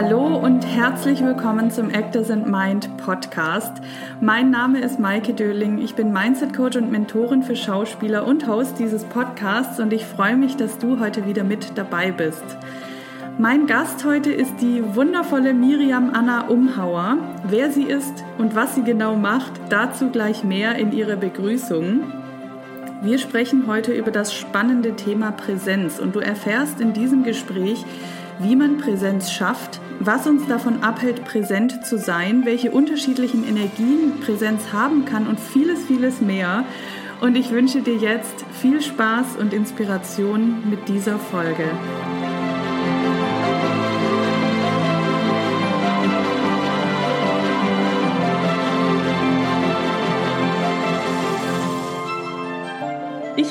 Hallo und herzlich willkommen zum Actors and Mind Podcast. Mein Name ist Maike Döling. Ich bin Mindset Coach und Mentorin für Schauspieler und Host dieses Podcasts und ich freue mich, dass du heute wieder mit dabei bist. Mein Gast heute ist die wundervolle Miriam Anna Umhauer. Wer sie ist und was sie genau macht, dazu gleich mehr in ihrer Begrüßung. Wir sprechen heute über das spannende Thema Präsenz und du erfährst in diesem Gespräch, wie man Präsenz schafft, was uns davon abhält, präsent zu sein, welche unterschiedlichen Energien Präsenz haben kann und vieles, vieles mehr. Und ich wünsche dir jetzt viel Spaß und Inspiration mit dieser Folge.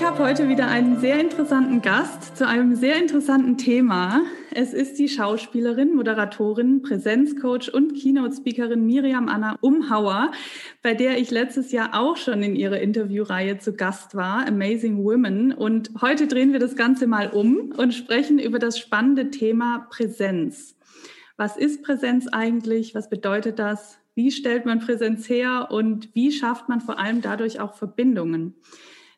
Habe heute wieder einen sehr interessanten Gast zu einem sehr interessanten Thema. Es ist die Schauspielerin, Moderatorin, Präsenzcoach und Keynote-Speakerin Miriam Anna Umhauer, bei der ich letztes Jahr auch schon in ihrer Interviewreihe zu Gast war, Amazing Women. Und heute drehen wir das Ganze mal um und sprechen über das spannende Thema Präsenz. Was ist Präsenz eigentlich? Was bedeutet das? Wie stellt man Präsenz her und wie schafft man vor allem dadurch auch Verbindungen?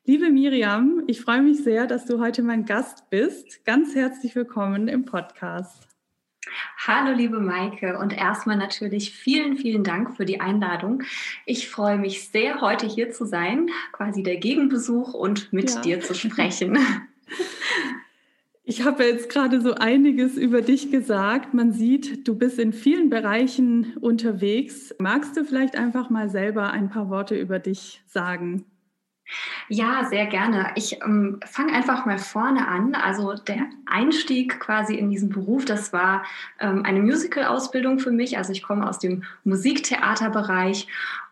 Liebe Miriam, ich freue mich sehr, dass du heute mein Gast bist. Ganz herzlich willkommen im Podcast. Hallo, liebe Maike, und erstmal natürlich vielen, vielen Dank für die Einladung. Ich freue mich sehr, heute hier zu sein, quasi der Gegenbesuch und mit ja. dir zu sprechen. Ich habe jetzt gerade so einiges über dich gesagt. Man sieht, du bist in vielen Bereichen unterwegs. Magst du vielleicht einfach mal selber ein paar Worte über dich sagen? Ja, sehr gerne. Ich ähm, fange einfach mal vorne an. Also der Einstieg quasi in diesen Beruf, das war ähm, eine Musical-Ausbildung für mich. Also ich komme aus dem Musiktheaterbereich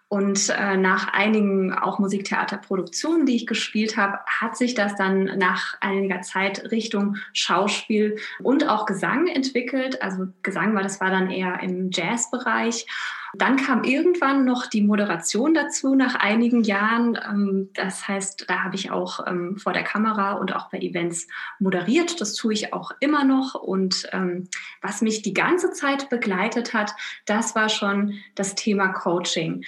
und äh, nach einigen auch Musiktheaterproduktionen, die ich gespielt habe, hat sich das dann nach einiger Zeit Richtung Schauspiel und auch Gesang entwickelt. Also Gesang war, das war dann eher im Jazzbereich. Dann kam irgendwann noch die Moderation dazu nach einigen Jahren. Ähm, das heißt, da habe ich auch ähm, vor der Kamera und auch bei Events moderiert. Das tue ich auch immer noch. Und ähm, was mich die ganze Zeit begleitet hat, das war schon das Thema Coaching.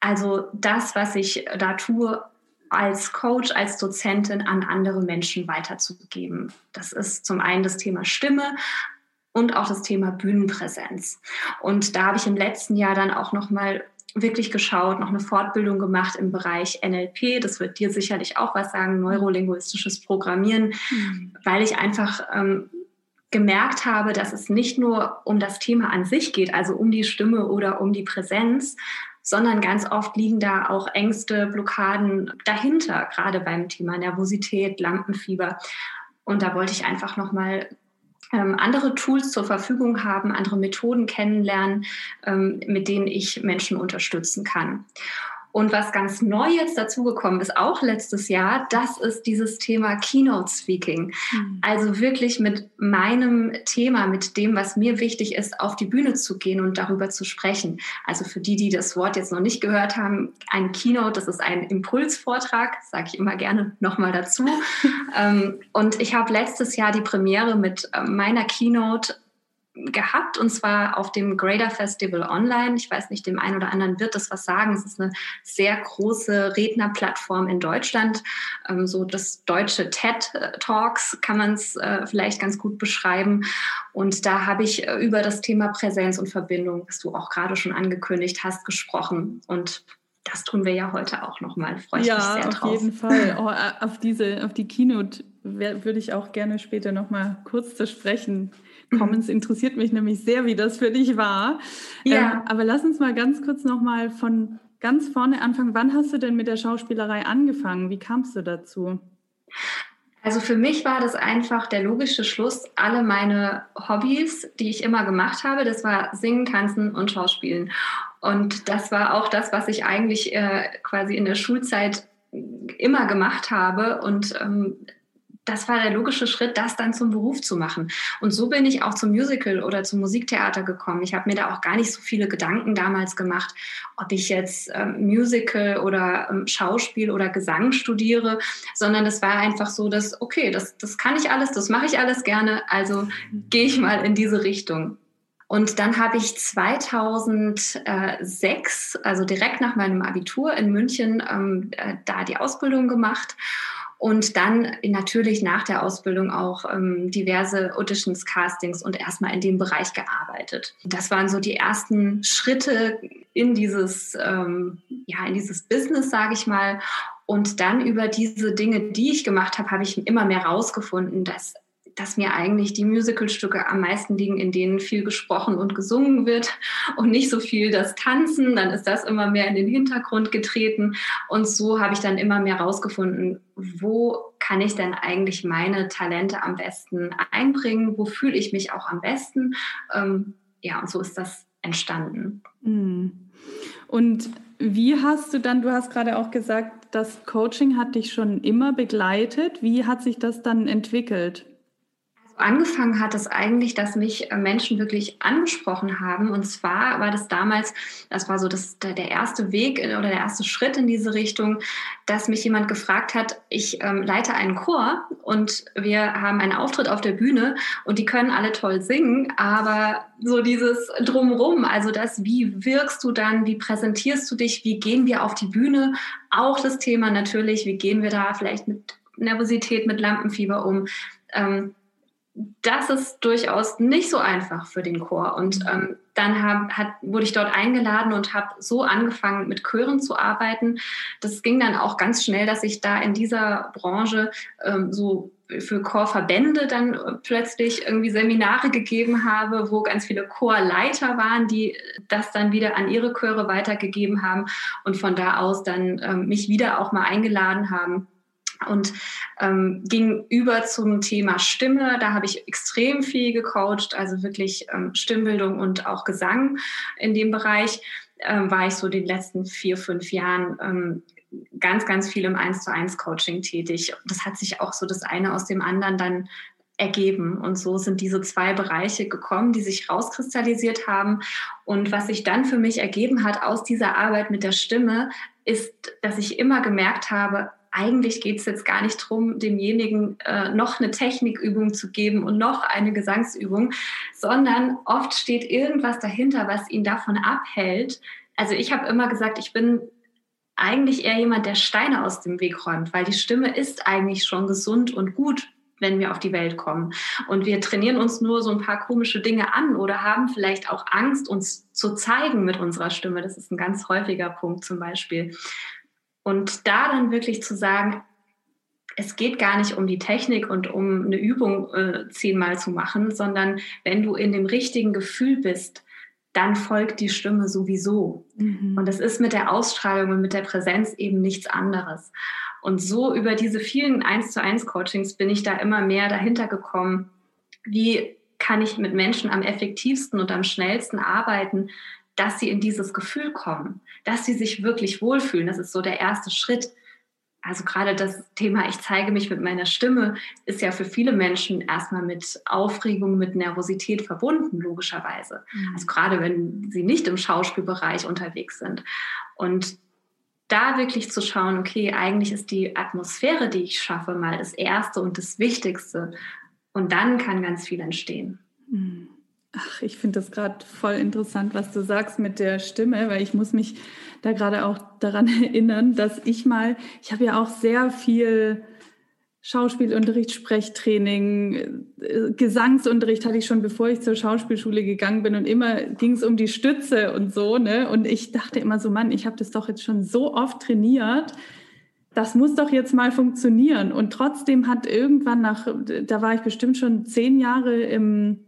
Also das, was ich da tue, als Coach, als Dozentin an andere Menschen weiterzugeben. Das ist zum einen das Thema Stimme, und auch das Thema Bühnenpräsenz. Und da habe ich im letzten Jahr dann auch noch mal wirklich geschaut, noch eine Fortbildung gemacht im Bereich NLP. Das wird dir sicherlich auch was sagen, neurolinguistisches Programmieren, mhm. weil ich einfach ähm, gemerkt habe, dass es nicht nur um das Thema an sich geht, also um die Stimme oder um die Präsenz, sondern ganz oft liegen da auch Ängste, Blockaden dahinter, gerade beim Thema Nervosität, Lampenfieber. Und da wollte ich einfach noch mal ähm, andere Tools zur Verfügung haben, andere Methoden kennenlernen, ähm, mit denen ich Menschen unterstützen kann. Und was ganz neu jetzt dazugekommen ist, auch letztes Jahr, das ist dieses Thema Keynote Speaking. Mhm. Also wirklich mit meinem Thema, mit dem, was mir wichtig ist, auf die Bühne zu gehen und darüber zu sprechen. Also für die, die das Wort jetzt noch nicht gehört haben, ein Keynote, das ist ein Impulsvortrag, sage ich immer gerne nochmal dazu. Ähm, und ich habe letztes Jahr die Premiere mit äh, meiner Keynote gehabt und zwar auf dem Grader Festival Online. Ich weiß nicht, dem einen oder anderen wird das was sagen. Es ist eine sehr große Rednerplattform in Deutschland. Ähm, so das deutsche TED Talks kann man es äh, vielleicht ganz gut beschreiben. Und da habe ich äh, über das Thema Präsenz und Verbindung, was du auch gerade schon angekündigt hast, gesprochen. Und das tun wir ja heute auch nochmal. Freue ich ja, mich sehr drauf. Ja, auf jeden Fall. Oh, äh, auf, diese, auf die Keynote würde ich auch gerne später nochmal kurz zu sprechen Es interessiert mich nämlich sehr, wie das für dich war. Ja. Ähm, aber lass uns mal ganz kurz nochmal von ganz vorne anfangen. Wann hast du denn mit der Schauspielerei angefangen? Wie kamst du dazu? Also für mich war das einfach der logische Schluss. Alle meine Hobbys, die ich immer gemacht habe, das war Singen, Tanzen und Schauspielen. Und das war auch das, was ich eigentlich äh, quasi in der Schulzeit immer gemacht habe. Und ähm, das war der logische Schritt, das dann zum Beruf zu machen. Und so bin ich auch zum Musical oder zum Musiktheater gekommen. Ich habe mir da auch gar nicht so viele Gedanken damals gemacht, ob ich jetzt ähm, Musical oder ähm, Schauspiel oder Gesang studiere, sondern es war einfach so, dass, okay, das, das kann ich alles, das mache ich alles gerne, also gehe ich mal in diese Richtung. Und dann habe ich 2006, also direkt nach meinem Abitur in München, ähm, äh, da die Ausbildung gemacht und dann natürlich nach der Ausbildung auch ähm, diverse Auditions, Castings und erstmal in dem Bereich gearbeitet. Das waren so die ersten Schritte in dieses, ähm, ja, in dieses Business, sage ich mal. Und dann über diese Dinge, die ich gemacht habe, habe ich immer mehr rausgefunden, dass dass mir eigentlich die Musicalstücke am meisten liegen, in denen viel gesprochen und gesungen wird und nicht so viel das Tanzen. Dann ist das immer mehr in den Hintergrund getreten. Und so habe ich dann immer mehr rausgefunden, wo kann ich denn eigentlich meine Talente am besten einbringen? Wo fühle ich mich auch am besten? Ähm, ja, und so ist das entstanden. Hm. Und wie hast du dann, du hast gerade auch gesagt, das Coaching hat dich schon immer begleitet. Wie hat sich das dann entwickelt? Angefangen hat es eigentlich, dass mich äh, Menschen wirklich angesprochen haben. Und zwar war das damals, das war so das, der erste Weg oder der erste Schritt in diese Richtung, dass mich jemand gefragt hat, ich ähm, leite einen Chor und wir haben einen Auftritt auf der Bühne und die können alle toll singen, aber so dieses Drumrum, also das, wie wirkst du dann, wie präsentierst du dich, wie gehen wir auf die Bühne, auch das Thema natürlich, wie gehen wir da vielleicht mit Nervosität, mit Lampenfieber um. Ähm, das ist durchaus nicht so einfach für den Chor. Und ähm, dann hab, hat, wurde ich dort eingeladen und habe so angefangen, mit Chören zu arbeiten. Das ging dann auch ganz schnell, dass ich da in dieser Branche ähm, so für Chorverbände dann äh, plötzlich irgendwie Seminare gegeben habe, wo ganz viele Chorleiter waren, die das dann wieder an ihre Chöre weitergegeben haben und von da aus dann ähm, mich wieder auch mal eingeladen haben und ähm, ging über zum Thema Stimme. Da habe ich extrem viel gecoacht, also wirklich ähm, Stimmbildung und auch Gesang in dem Bereich. Ähm, war ich so den letzten vier, fünf Jahren ähm, ganz, ganz viel im Eins zu eins Coaching tätig. Das hat sich auch so das eine aus dem anderen dann ergeben. Und so sind diese zwei Bereiche gekommen, die sich rauskristallisiert haben. Und was sich dann für mich ergeben hat aus dieser Arbeit mit der Stimme, ist, dass ich immer gemerkt habe, eigentlich geht es jetzt gar nicht darum, demjenigen äh, noch eine Technikübung zu geben und noch eine Gesangsübung, sondern oft steht irgendwas dahinter, was ihn davon abhält. Also ich habe immer gesagt, ich bin eigentlich eher jemand, der Steine aus dem Weg räumt, weil die Stimme ist eigentlich schon gesund und gut, wenn wir auf die Welt kommen. Und wir trainieren uns nur so ein paar komische Dinge an oder haben vielleicht auch Angst, uns zu zeigen mit unserer Stimme. Das ist ein ganz häufiger Punkt zum Beispiel. Und da dann wirklich zu sagen, es geht gar nicht um die Technik und um eine Übung äh, zehnmal zu machen, sondern wenn du in dem richtigen Gefühl bist, dann folgt die Stimme sowieso. Mhm. Und das ist mit der Ausstrahlung und mit der Präsenz eben nichts anderes. Und so über diese vielen 1 zu 1 Coachings bin ich da immer mehr dahinter gekommen, wie kann ich mit Menschen am effektivsten und am schnellsten arbeiten, dass sie in dieses Gefühl kommen, dass sie sich wirklich wohlfühlen. Das ist so der erste Schritt. Also gerade das Thema, ich zeige mich mit meiner Stimme, ist ja für viele Menschen erstmal mit Aufregung, mit Nervosität verbunden, logischerweise. Mhm. Also gerade wenn sie nicht im Schauspielbereich unterwegs sind. Und da wirklich zu schauen, okay, eigentlich ist die Atmosphäre, die ich schaffe, mal das Erste und das Wichtigste. Und dann kann ganz viel entstehen. Mhm. Ach, ich finde das gerade voll interessant, was du sagst mit der Stimme, weil ich muss mich da gerade auch daran erinnern, dass ich mal, ich habe ja auch sehr viel Schauspielunterricht, Sprechtraining, äh, Gesangsunterricht hatte ich schon, bevor ich zur Schauspielschule gegangen bin und immer ging es um die Stütze und so, ne? Und ich dachte immer so, Mann, ich habe das doch jetzt schon so oft trainiert, das muss doch jetzt mal funktionieren. Und trotzdem hat irgendwann nach, da war ich bestimmt schon zehn Jahre im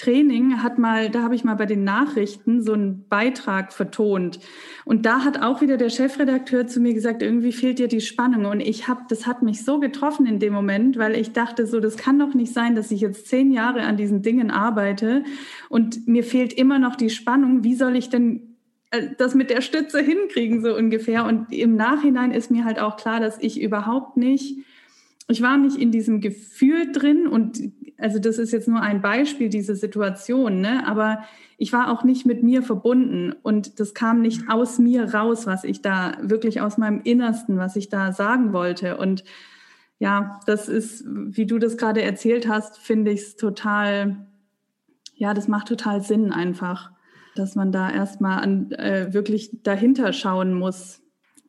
Training hat mal, da habe ich mal bei den Nachrichten so einen Beitrag vertont. Und da hat auch wieder der Chefredakteur zu mir gesagt, irgendwie fehlt dir die Spannung. Und ich habe, das hat mich so getroffen in dem Moment, weil ich dachte so, das kann doch nicht sein, dass ich jetzt zehn Jahre an diesen Dingen arbeite und mir fehlt immer noch die Spannung. Wie soll ich denn äh, das mit der Stütze hinkriegen, so ungefähr? Und im Nachhinein ist mir halt auch klar, dass ich überhaupt nicht ich war nicht in diesem Gefühl drin und also das ist jetzt nur ein Beispiel dieser Situation, ne? aber ich war auch nicht mit mir verbunden und das kam nicht aus mir raus, was ich da wirklich aus meinem Innersten, was ich da sagen wollte. Und ja, das ist, wie du das gerade erzählt hast, finde ich es total Ja, das macht total Sinn einfach, dass man da erstmal an, äh, wirklich dahinter schauen muss.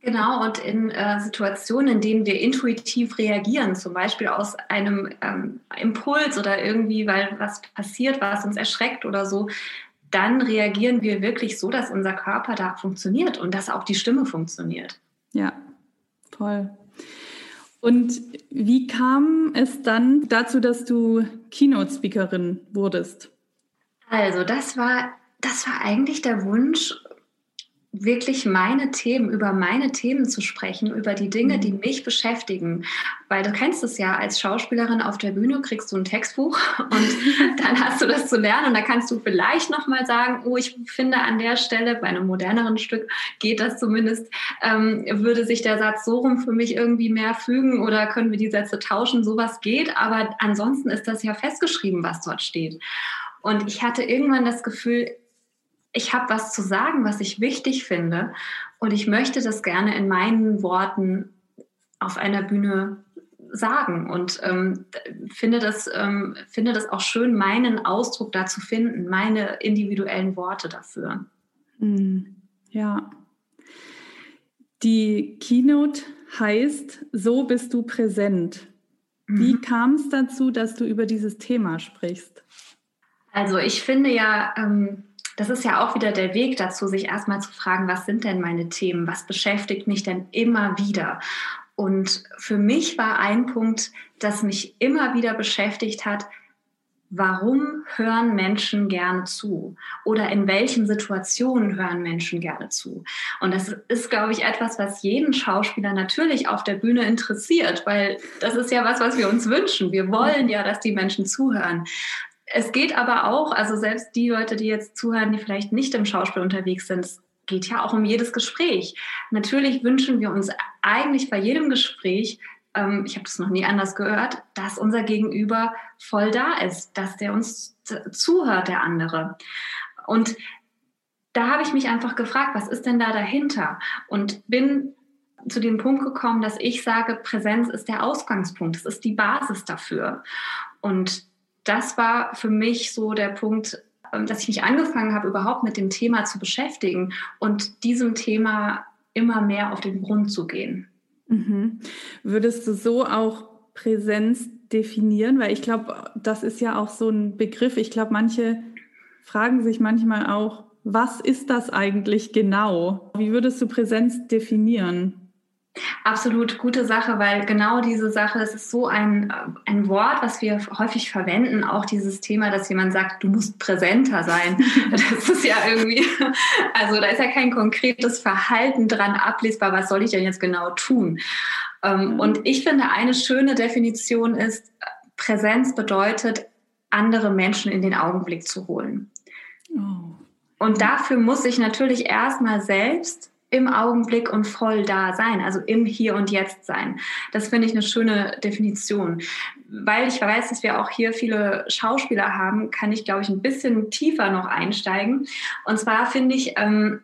Genau, und in äh, Situationen, in denen wir intuitiv reagieren, zum Beispiel aus einem ähm, Impuls oder irgendwie, weil was passiert, was uns erschreckt oder so, dann reagieren wir wirklich so, dass unser Körper da funktioniert und dass auch die Stimme funktioniert. Ja, toll. Und wie kam es dann dazu, dass du Keynote-Speakerin wurdest? Also, das war, das war eigentlich der Wunsch, wirklich meine Themen, über meine Themen zu sprechen, über die Dinge, die mhm. mich beschäftigen. Weil du kennst es ja, als Schauspielerin auf der Bühne kriegst du ein Textbuch und dann hast du das zu lernen und da kannst du vielleicht nochmal sagen, oh, ich finde an der Stelle, bei einem moderneren Stück geht das zumindest, ähm, würde sich der Satz so rum für mich irgendwie mehr fügen oder können wir die Sätze tauschen, sowas geht, aber ansonsten ist das ja festgeschrieben, was dort steht. Und ich hatte irgendwann das Gefühl, ich habe was zu sagen, was ich wichtig finde und ich möchte das gerne in meinen Worten auf einer Bühne sagen und ähm, finde, das, ähm, finde das auch schön, meinen Ausdruck da zu finden, meine individuellen Worte dafür. Hm, ja. Die Keynote heißt, so bist du präsent. Wie mhm. kam es dazu, dass du über dieses Thema sprichst? Also ich finde ja, ähm, das ist ja auch wieder der Weg dazu, sich erstmal zu fragen, was sind denn meine Themen? Was beschäftigt mich denn immer wieder? Und für mich war ein Punkt, das mich immer wieder beschäftigt hat, warum hören Menschen gerne zu? Oder in welchen Situationen hören Menschen gerne zu? Und das ist, glaube ich, etwas, was jeden Schauspieler natürlich auf der Bühne interessiert, weil das ist ja was, was wir uns wünschen. Wir wollen ja, dass die Menschen zuhören. Es geht aber auch, also selbst die Leute, die jetzt zuhören, die vielleicht nicht im Schauspiel unterwegs sind, es geht ja auch um jedes Gespräch. Natürlich wünschen wir uns eigentlich bei jedem Gespräch, ähm, ich habe das noch nie anders gehört, dass unser Gegenüber voll da ist, dass der uns zuhört, der andere. Und da habe ich mich einfach gefragt, was ist denn da dahinter? Und bin zu dem Punkt gekommen, dass ich sage, Präsenz ist der Ausgangspunkt, es ist die Basis dafür. Und das war für mich so der Punkt, ähm, dass ich mich angefangen habe, überhaupt mit dem Thema zu beschäftigen und diesem Thema immer mehr auf den Grund zu gehen. Mhm. Würdest du so auch Präsenz definieren? Weil ich glaube, das ist ja auch so ein Begriff. Ich glaube, manche fragen sich manchmal auch, was ist das eigentlich genau? Wie würdest du Präsenz definieren? Absolut gute Sache, weil genau diese Sache, es ist so ein, ein Wort, was wir häufig verwenden, auch dieses Thema, dass jemand sagt, du musst präsenter sein. Das ist ja irgendwie, also da ist ja kein konkretes Verhalten dran ablesbar, was soll ich denn jetzt genau tun? Ähm, und ich finde, eine schöne Definition ist, Präsenz bedeutet, andere Menschen in den Augenblick zu holen. Oh. Und dafür muss ich natürlich erstmal selbst im Augenblick und voll da sein, also im Hier und Jetzt sein. Das finde ich eine schöne Definition. Weil ich weiß, dass wir auch hier viele Schauspieler haben, kann ich, glaube ich, ein bisschen tiefer noch einsteigen. Und zwar finde ich, ähm,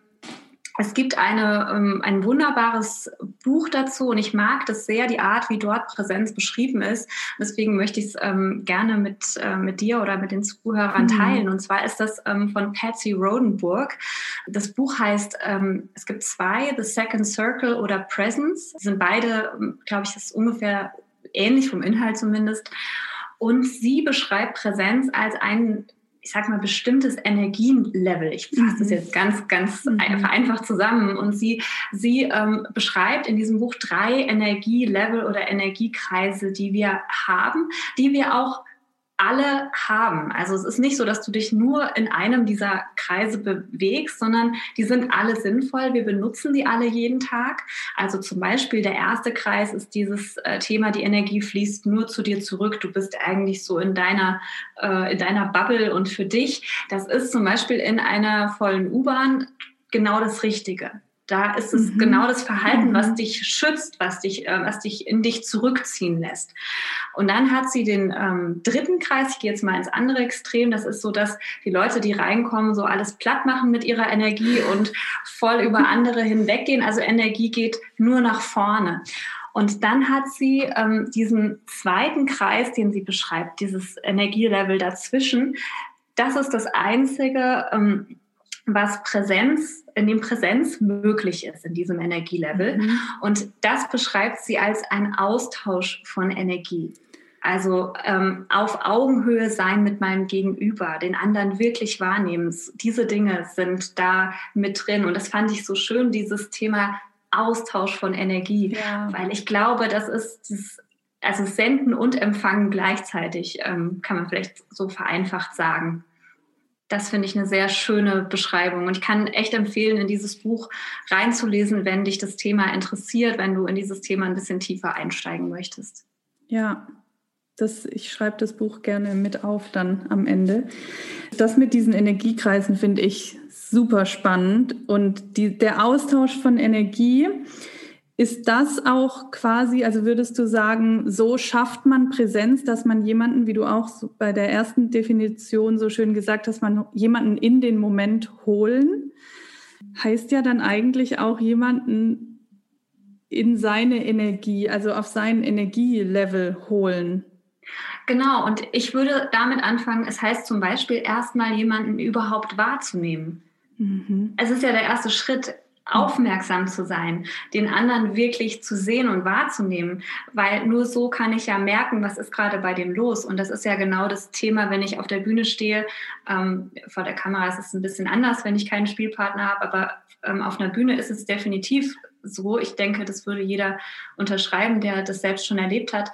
es gibt eine, ähm, ein wunderbares Buch dazu und ich mag das sehr, die Art, wie dort Präsenz beschrieben ist. Deswegen möchte ich es ähm, gerne mit, äh, mit dir oder mit den Zuhörern mhm. teilen. Und zwar ist das ähm, von Patsy Rodenburg. Das Buch heißt, es gibt zwei, The Second Circle oder Presence. Die sind beide, glaube ich, das ist ungefähr ähnlich vom Inhalt zumindest. Und sie beschreibt Präsenz als einen ich sag mal, bestimmtes Energielevel. Ich fasse mhm. das jetzt ganz, ganz mhm. vereinfacht zusammen. Und sie, sie ähm, beschreibt in diesem Buch drei Energielevel oder Energiekreise, die wir haben, die wir auch alle haben. Also es ist nicht so, dass du dich nur in einem dieser Kreise bewegst, sondern die sind alle sinnvoll. Wir benutzen die alle jeden Tag. Also zum Beispiel der erste Kreis ist dieses äh, Thema, die Energie fließt nur zu dir zurück. Du bist eigentlich so in deiner, äh, in deiner Bubble und für dich. Das ist zum Beispiel in einer vollen U-Bahn genau das Richtige. Da ist es mhm. genau das Verhalten, was mhm. dich schützt, was dich, äh, was dich in dich zurückziehen lässt. Und dann hat sie den ähm, dritten Kreis, ich gehe jetzt mal ins andere Extrem, das ist so, dass die Leute, die reinkommen, so alles platt machen mit ihrer Energie und voll über andere hinweggehen. Also Energie geht nur nach vorne. Und dann hat sie ähm, diesen zweiten Kreis, den sie beschreibt, dieses Energielevel dazwischen, das ist das Einzige, ähm, was Präsenz, in dem Präsenz möglich ist in diesem Energielevel. Mhm. Und das beschreibt sie als ein Austausch von Energie. Also ähm, auf Augenhöhe sein mit meinem Gegenüber, den anderen wirklich wahrnehmen. Diese Dinge sind da mit drin. Und das fand ich so schön, dieses Thema Austausch von Energie. Ja. Weil ich glaube, das ist das, also Senden und Empfangen gleichzeitig, ähm, kann man vielleicht so vereinfacht sagen. Das finde ich eine sehr schöne Beschreibung. Und ich kann echt empfehlen, in dieses Buch reinzulesen, wenn dich das Thema interessiert, wenn du in dieses Thema ein bisschen tiefer einsteigen möchtest. Ja, das, ich schreibe das Buch gerne mit auf dann am Ende. Das mit diesen Energiekreisen finde ich super spannend und die, der Austausch von Energie, ist das auch quasi, also würdest du sagen, so schafft man Präsenz, dass man jemanden, wie du auch bei der ersten Definition so schön gesagt hast, man jemanden in den Moment holen, heißt ja dann eigentlich auch jemanden in seine Energie, also auf sein Energielevel holen. Genau, und ich würde damit anfangen, es heißt zum Beispiel erstmal jemanden überhaupt wahrzunehmen. Mhm. Es ist ja der erste Schritt, aufmerksam zu sein, den anderen wirklich zu sehen und wahrzunehmen, weil nur so kann ich ja merken, was ist gerade bei dem los. Und das ist ja genau das Thema, wenn ich auf der Bühne stehe. Ähm, vor der Kamera ist es ein bisschen anders, wenn ich keinen Spielpartner habe, aber ähm, auf einer Bühne ist es definitiv so. Ich denke, das würde jeder unterschreiben, der das selbst schon erlebt hat,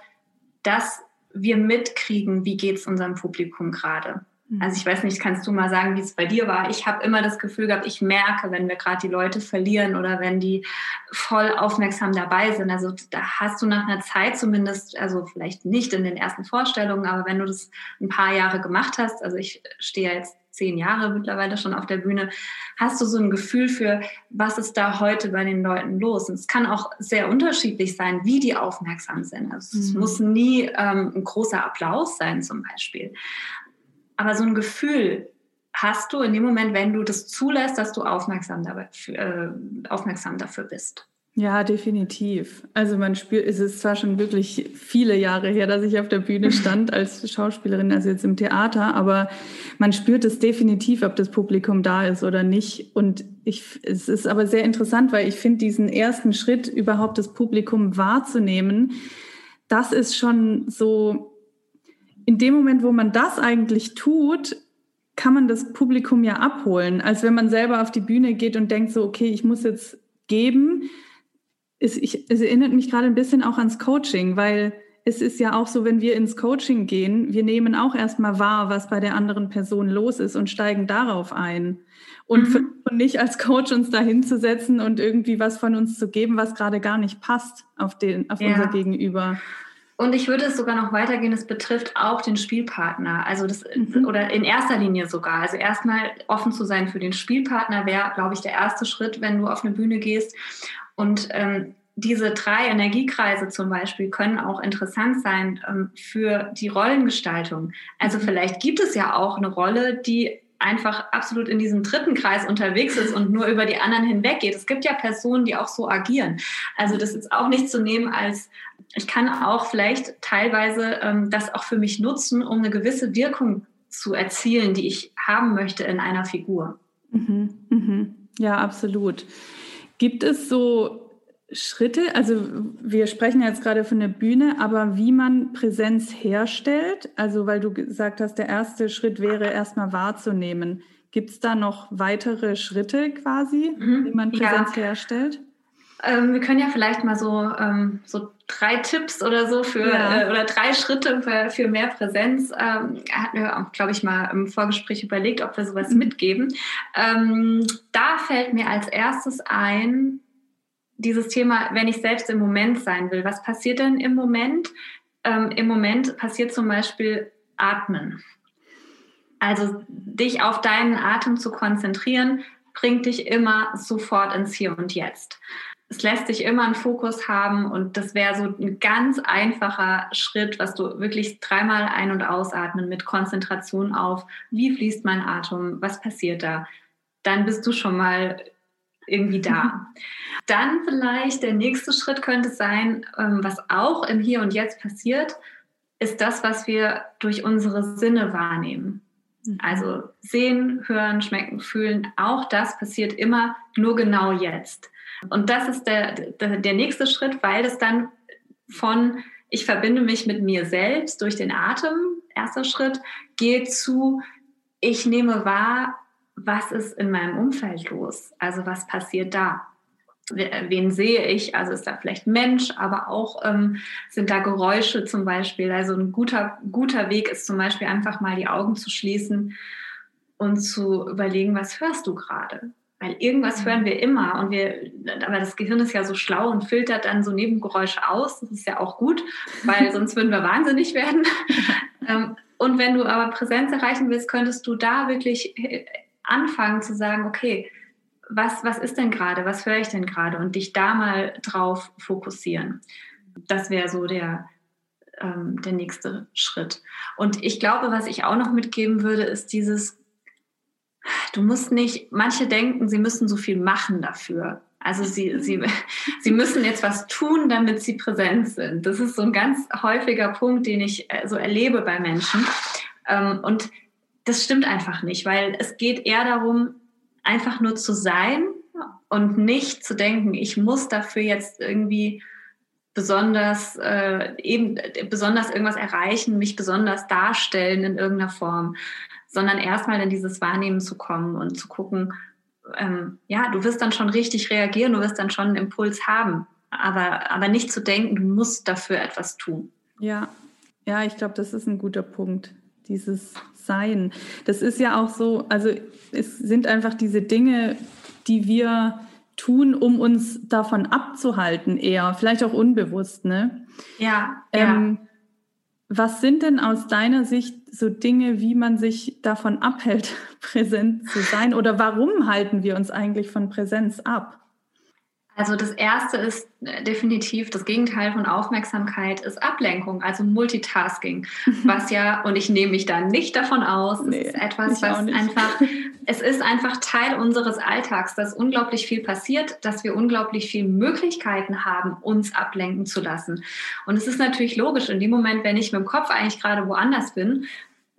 dass wir mitkriegen, wie geht es unserem Publikum gerade. Also ich weiß nicht, kannst du mal sagen, wie es bei dir war? Ich habe immer das Gefühl gehabt, ich merke, wenn wir gerade die Leute verlieren oder wenn die voll aufmerksam dabei sind. Also da hast du nach einer Zeit zumindest, also vielleicht nicht in den ersten Vorstellungen, aber wenn du das ein paar Jahre gemacht hast, also ich stehe jetzt zehn Jahre mittlerweile schon auf der Bühne, hast du so ein Gefühl für, was ist da heute bei den Leuten los? Und es kann auch sehr unterschiedlich sein, wie die aufmerksam sind. Also mhm. es muss nie ähm, ein großer Applaus sein zum Beispiel. Aber so ein Gefühl hast du in dem Moment, wenn du das zulässt, dass du aufmerksam, dabei, äh, aufmerksam dafür bist. Ja, definitiv. Also man spürt, es ist zwar schon wirklich viele Jahre her, dass ich auf der Bühne stand als Schauspielerin, also jetzt im Theater, aber man spürt es definitiv, ob das Publikum da ist oder nicht. Und ich, es ist aber sehr interessant, weil ich finde, diesen ersten Schritt, überhaupt das Publikum wahrzunehmen, das ist schon so in dem Moment, wo man das eigentlich tut, kann man das Publikum ja abholen, als wenn man selber auf die Bühne geht und denkt so, okay, ich muss jetzt geben. Es, ich, es erinnert mich gerade ein bisschen auch ans Coaching, weil es ist ja auch so, wenn wir ins Coaching gehen, wir nehmen auch erstmal wahr, was bei der anderen Person los ist und steigen darauf ein. Und mhm. nicht als Coach uns da hinzusetzen und irgendwie was von uns zu geben, was gerade gar nicht passt auf, den, auf ja. unser Gegenüber. Und ich würde es sogar noch weitergehen, es betrifft auch den Spielpartner. Also das, mhm. oder in erster Linie sogar. Also erstmal offen zu sein für den Spielpartner wäre, glaube ich, der erste Schritt, wenn du auf eine Bühne gehst. Und ähm, diese drei Energiekreise zum Beispiel können auch interessant sein ähm, für die Rollengestaltung. Also mhm. vielleicht gibt es ja auch eine Rolle, die einfach absolut in diesem dritten Kreis unterwegs ist und nur über die anderen hinweggeht. Es gibt ja Personen, die auch so agieren. Also das ist auch nicht zu nehmen als, ich kann auch vielleicht teilweise ähm, das auch für mich nutzen, um eine gewisse Wirkung zu erzielen, die ich haben möchte in einer Figur. Mhm, mhm. Ja, absolut. Gibt es so Schritte, also wir sprechen jetzt gerade von der Bühne, aber wie man Präsenz herstellt, also weil du gesagt hast, der erste Schritt wäre erstmal wahrzunehmen. Gibt es da noch weitere Schritte quasi, mhm. wie man Präsenz ja. herstellt? Ähm, wir können ja vielleicht mal so, ähm, so drei Tipps oder so für ja. äh, oder drei Schritte für, für mehr Präsenz. Ähm, hatten wir auch, glaube ich, mal im Vorgespräch überlegt, ob wir sowas mhm. mitgeben. Ähm, da fällt mir als erstes ein, dieses Thema, wenn ich selbst im Moment sein will, was passiert denn im Moment? Ähm, Im Moment passiert zum Beispiel Atmen. Also dich auf deinen Atem zu konzentrieren, bringt dich immer sofort ins Hier und Jetzt. Es lässt dich immer einen Fokus haben und das wäre so ein ganz einfacher Schritt, was du wirklich dreimal ein- und ausatmen mit Konzentration auf, wie fließt mein Atem, was passiert da. Dann bist du schon mal irgendwie da. Dann vielleicht der nächste Schritt könnte sein, ähm, was auch im Hier und Jetzt passiert, ist das, was wir durch unsere Sinne wahrnehmen. Mhm. Also sehen, hören, schmecken, fühlen, auch das passiert immer nur genau jetzt. Und das ist der, der, der nächste Schritt, weil es dann von ich verbinde mich mit mir selbst durch den Atem, erster Schritt, geht zu ich nehme wahr, was ist in meinem Umfeld los? Also was passiert da? Wen sehe ich? Also ist da vielleicht Mensch, aber auch ähm, sind da Geräusche zum Beispiel. Also ein guter, guter Weg ist zum Beispiel einfach mal die Augen zu schließen und zu überlegen, was hörst du gerade? Weil irgendwas mhm. hören wir immer und wir, aber das Gehirn ist ja so schlau und filtert dann so Nebengeräusche aus. Das ist ja auch gut, weil sonst würden wir wahnsinnig werden. Ähm, und wenn du aber Präsenz erreichen willst, könntest du da wirklich äh, anfangen zu sagen, okay, was, was ist denn gerade, was höre ich denn gerade und dich da mal drauf fokussieren. Das wäre so der, ähm, der nächste Schritt. Und ich glaube, was ich auch noch mitgeben würde, ist dieses, du musst nicht, manche denken, sie müssen so viel machen dafür. Also sie, sie, sie müssen jetzt was tun, damit sie präsent sind. Das ist so ein ganz häufiger Punkt, den ich äh, so erlebe bei Menschen. Ähm, und das stimmt einfach nicht, weil es geht eher darum, einfach nur zu sein und nicht zu denken, ich muss dafür jetzt irgendwie besonders äh, eben besonders irgendwas erreichen, mich besonders darstellen in irgendeiner Form, sondern erstmal in dieses Wahrnehmen zu kommen und zu gucken, ähm, ja, du wirst dann schon richtig reagieren, du wirst dann schon einen Impuls haben, aber, aber nicht zu denken, du musst dafür etwas tun. Ja, ja, ich glaube, das ist ein guter Punkt, dieses Sein. Das ist ja auch so, also es sind einfach diese Dinge, die wir tun, um uns davon abzuhalten, eher, vielleicht auch unbewusst, ne? Ja. Ähm, ja. Was sind denn aus deiner Sicht so Dinge, wie man sich davon abhält, präsent zu sein? Oder warum halten wir uns eigentlich von Präsenz ab? Also das erste ist äh, definitiv das Gegenteil von Aufmerksamkeit ist Ablenkung, also Multitasking, was ja und ich nehme mich da nicht davon aus, nee, ist etwas, was einfach es ist einfach Teil unseres Alltags, dass unglaublich viel passiert, dass wir unglaublich viele Möglichkeiten haben, uns ablenken zu lassen. Und es ist natürlich logisch in dem Moment, wenn ich mit dem Kopf eigentlich gerade woanders bin,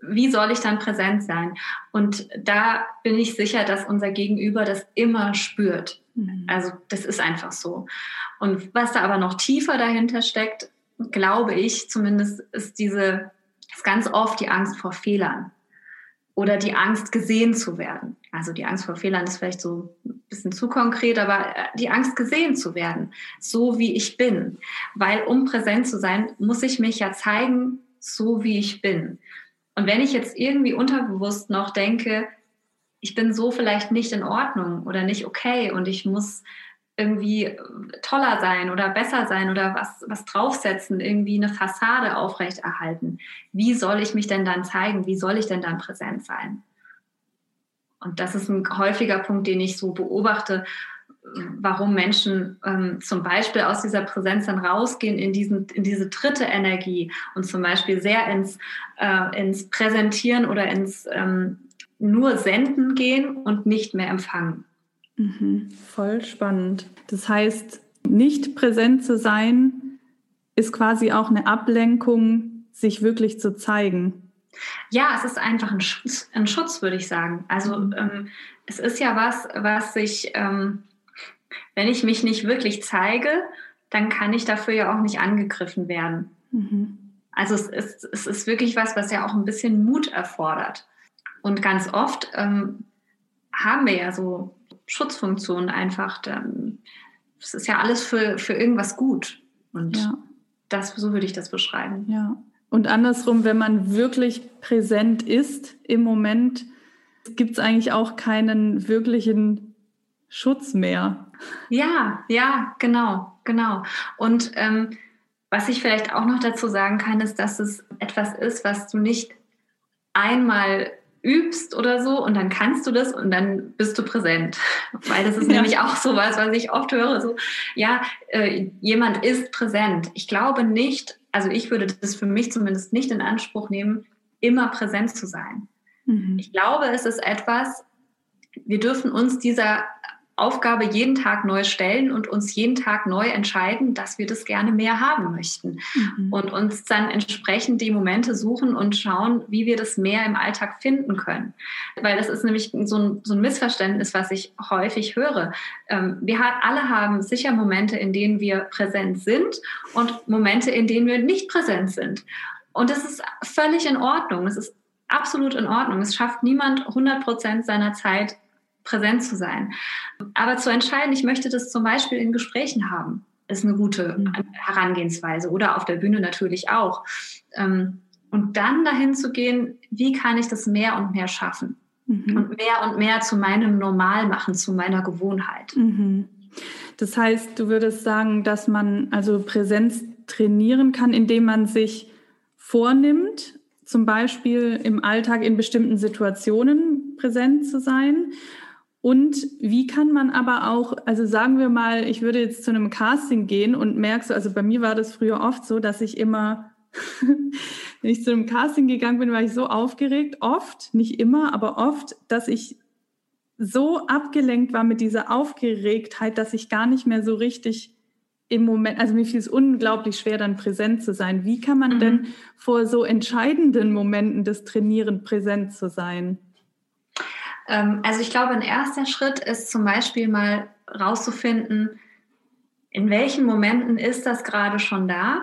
wie soll ich dann präsent sein? Und da bin ich sicher, dass unser Gegenüber das immer spürt. Mhm. Also das ist einfach so. Und was da aber noch tiefer dahinter steckt, glaube ich zumindest, ist diese, ist ganz oft die Angst vor Fehlern oder die Angst gesehen zu werden. Also die Angst vor Fehlern ist vielleicht so ein bisschen zu konkret, aber äh, die Angst gesehen zu werden, so wie ich bin. Weil um präsent zu sein, muss ich mich ja zeigen, so wie ich bin. Und wenn ich jetzt irgendwie unterbewusst noch denke, ich bin so vielleicht nicht in Ordnung oder nicht okay und ich muss irgendwie toller sein oder besser sein oder was, was draufsetzen, irgendwie eine Fassade aufrechterhalten. Wie soll ich mich denn dann zeigen? Wie soll ich denn dann präsent sein? Und das ist ein häufiger Punkt, den ich so beobachte, warum Menschen ähm, zum Beispiel aus dieser Präsenz dann rausgehen in, diesen, in diese dritte Energie und zum Beispiel sehr ins, äh, ins Präsentieren oder ins ähm, nur Senden gehen und nicht mehr empfangen. Mhm, voll spannend. Das heißt, nicht präsent zu sein, ist quasi auch eine Ablenkung, sich wirklich zu zeigen. Ja, es ist einfach ein Schutz, ein Schutz würde ich sagen. Also mhm. ähm, es ist ja was, was sich ähm, wenn ich mich nicht wirklich zeige, dann kann ich dafür ja auch nicht angegriffen werden. Mhm. Also es ist, es ist wirklich was, was ja auch ein bisschen Mut erfordert. Und ganz oft ähm, haben wir ja so Schutzfunktionen einfach. Es ist ja alles für, für irgendwas gut. Und ja. das, so würde ich das beschreiben. Ja. Und andersrum, wenn man wirklich präsent ist im Moment, gibt es eigentlich auch keinen wirklichen Schutz mehr. Ja, ja, genau, genau. Und ähm, was ich vielleicht auch noch dazu sagen kann, ist, dass es etwas ist, was du nicht einmal übst oder so und dann kannst du das und dann bist du präsent. Weil das ist ja. nämlich auch so was, was ich oft höre, so, ja, äh, jemand ist präsent. Ich glaube nicht, also ich würde das für mich zumindest nicht in Anspruch nehmen, immer präsent zu sein. Mhm. Ich glaube, es ist etwas, wir dürfen uns dieser Aufgabe jeden Tag neu stellen und uns jeden Tag neu entscheiden, dass wir das gerne mehr haben möchten. Mhm. Und uns dann entsprechend die Momente suchen und schauen, wie wir das mehr im Alltag finden können. Weil das ist nämlich so ein, so ein Missverständnis, was ich häufig höre. Ähm, wir alle haben sicher Momente, in denen wir präsent sind und Momente, in denen wir nicht präsent sind. Und das ist völlig in Ordnung. Es ist absolut in Ordnung. Es schafft niemand 100 Prozent seiner Zeit präsent zu sein. Aber zu entscheiden, ich möchte das zum Beispiel in Gesprächen haben, ist eine gute mhm. Herangehensweise oder auf der Bühne natürlich auch. Ähm, und dann dahin zu gehen, wie kann ich das mehr und mehr schaffen? Mhm. Und mehr und mehr zu meinem Normal machen, zu meiner Gewohnheit. Mhm. Das heißt, du würdest sagen, dass man also Präsenz trainieren kann, indem man sich vornimmt, zum Beispiel im Alltag in bestimmten Situationen präsent zu sein und wie kann man aber auch, also sagen wir mal, ich würde jetzt zu einem Casting gehen und merkst du, also bei mir war das früher oft so, dass ich immer, wenn ich zu einem Casting gegangen bin, war ich so aufgeregt, oft, nicht immer, aber oft, dass ich so abgelenkt war mit dieser Aufgeregtheit, dass ich gar nicht mehr so richtig im Moment, also mir fiel es unglaublich schwer, dann präsent zu sein. Wie kann man mhm. denn vor so entscheidenden Momenten des Trainieren präsent zu sein? Ähm, also ich glaube, ein erster Schritt ist zum Beispiel mal rauszufinden, in welchen Momenten ist das gerade schon da?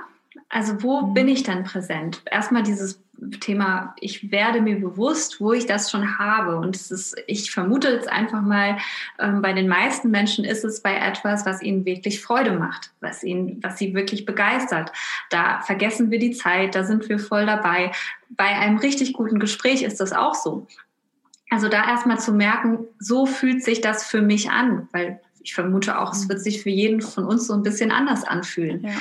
Also wo mhm. bin ich dann präsent? Erstmal dieses Thema, ich werde mir bewusst, wo ich das schon habe. Und es ist, ich vermute jetzt einfach mal, ähm, bei den meisten Menschen ist es bei etwas, was ihnen wirklich Freude macht, was ihnen, was sie wirklich begeistert. Da vergessen wir die Zeit, da sind wir voll dabei. Bei einem richtig guten Gespräch ist das auch so. Also da erstmal zu merken, so fühlt sich das für mich an, weil ich vermute auch, es wird sich für jeden von uns so ein bisschen anders anfühlen. Ja.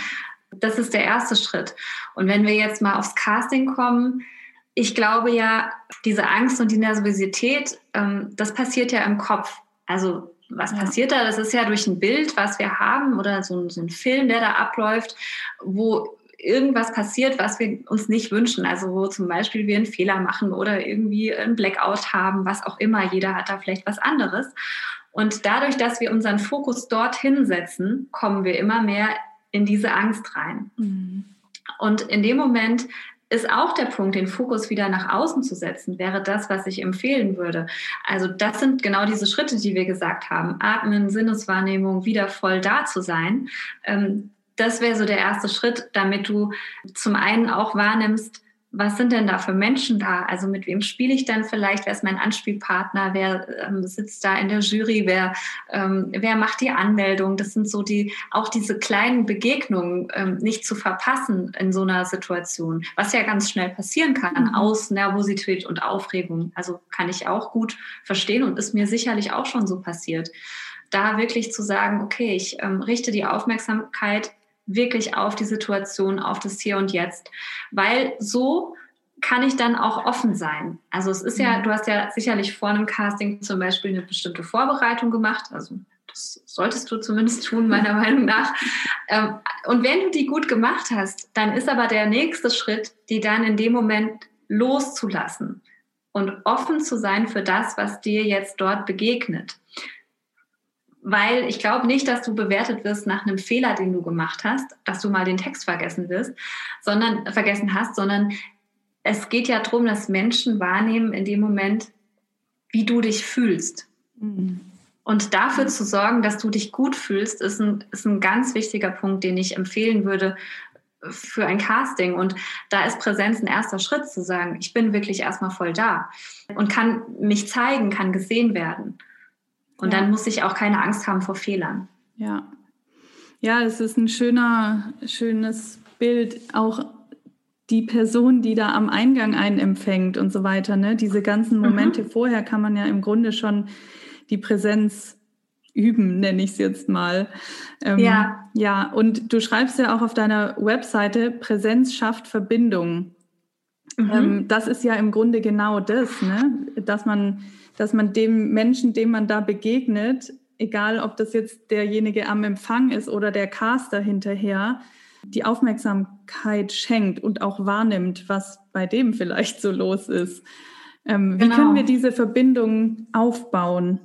Das ist der erste Schritt. Und wenn wir jetzt mal aufs Casting kommen, ich glaube ja, diese Angst und die Nervosität, ähm, das passiert ja im Kopf. Also was ja. passiert da? Das ist ja durch ein Bild, was wir haben oder so, so ein Film, der da abläuft, wo irgendwas passiert, was wir uns nicht wünschen. Also wo zum Beispiel wir einen Fehler machen oder irgendwie einen Blackout haben, was auch immer. Jeder hat da vielleicht was anderes. Und dadurch, dass wir unseren Fokus dorthin setzen, kommen wir immer mehr in diese Angst rein. Mhm. Und in dem Moment ist auch der Punkt, den Fokus wieder nach außen zu setzen, wäre das, was ich empfehlen würde. Also das sind genau diese Schritte, die wir gesagt haben. Atmen, Sinneswahrnehmung, wieder voll da zu sein. Ähm, das wäre so der erste Schritt, damit du zum einen auch wahrnimmst, was sind denn da für Menschen da? Also mit wem spiele ich dann vielleicht? Wer ist mein Anspielpartner? Wer ähm, sitzt da in der Jury? Wer, ähm, wer macht die Anmeldung? Das sind so die, auch diese kleinen Begegnungen ähm, nicht zu verpassen in so einer Situation, was ja ganz schnell passieren kann mhm. aus Nervosität und Aufregung. Also kann ich auch gut verstehen und ist mir sicherlich auch schon so passiert. Da wirklich zu sagen, okay, ich ähm, richte die Aufmerksamkeit wirklich auf die Situation, auf das Hier und Jetzt, weil so kann ich dann auch offen sein. Also es ist ja, mhm. du hast ja sicherlich vor einem Casting zum Beispiel eine bestimmte Vorbereitung gemacht, also das solltest du zumindest tun, meiner Meinung nach. Ähm, und wenn du die gut gemacht hast, dann ist aber der nächste Schritt, die dann in dem Moment loszulassen und offen zu sein für das, was dir jetzt dort begegnet weil ich glaube nicht, dass du bewertet wirst nach einem Fehler, den du gemacht hast, dass du mal den Text vergessen wirst, sondern vergessen hast, sondern es geht ja darum, dass Menschen wahrnehmen in dem Moment, wie du dich fühlst. Mhm. Und dafür zu sorgen, dass du dich gut fühlst, ist ein, ist ein ganz wichtiger Punkt, den ich empfehlen würde für ein Casting. Und da ist Präsenz ein erster Schritt zu sagen, ich bin wirklich erstmal voll da und kann mich zeigen, kann gesehen werden. Und ja. dann muss ich auch keine Angst haben vor Fehlern. Ja. Ja, es ist ein schöner, schönes Bild, auch die Person, die da am Eingang einen empfängt und so weiter. Ne? Diese ganzen mhm. Momente mhm. vorher kann man ja im Grunde schon die Präsenz üben, nenne ich es jetzt mal. Ähm, ja. Ja, und du schreibst ja auch auf deiner Webseite, Präsenz schafft Verbindung. Mhm. Ähm, das ist ja im Grunde genau das, ne? dass man dass man dem Menschen, dem man da begegnet, egal ob das jetzt derjenige am Empfang ist oder der Caster hinterher, die Aufmerksamkeit schenkt und auch wahrnimmt, was bei dem vielleicht so los ist. Ähm, genau. Wie können wir diese Verbindung aufbauen?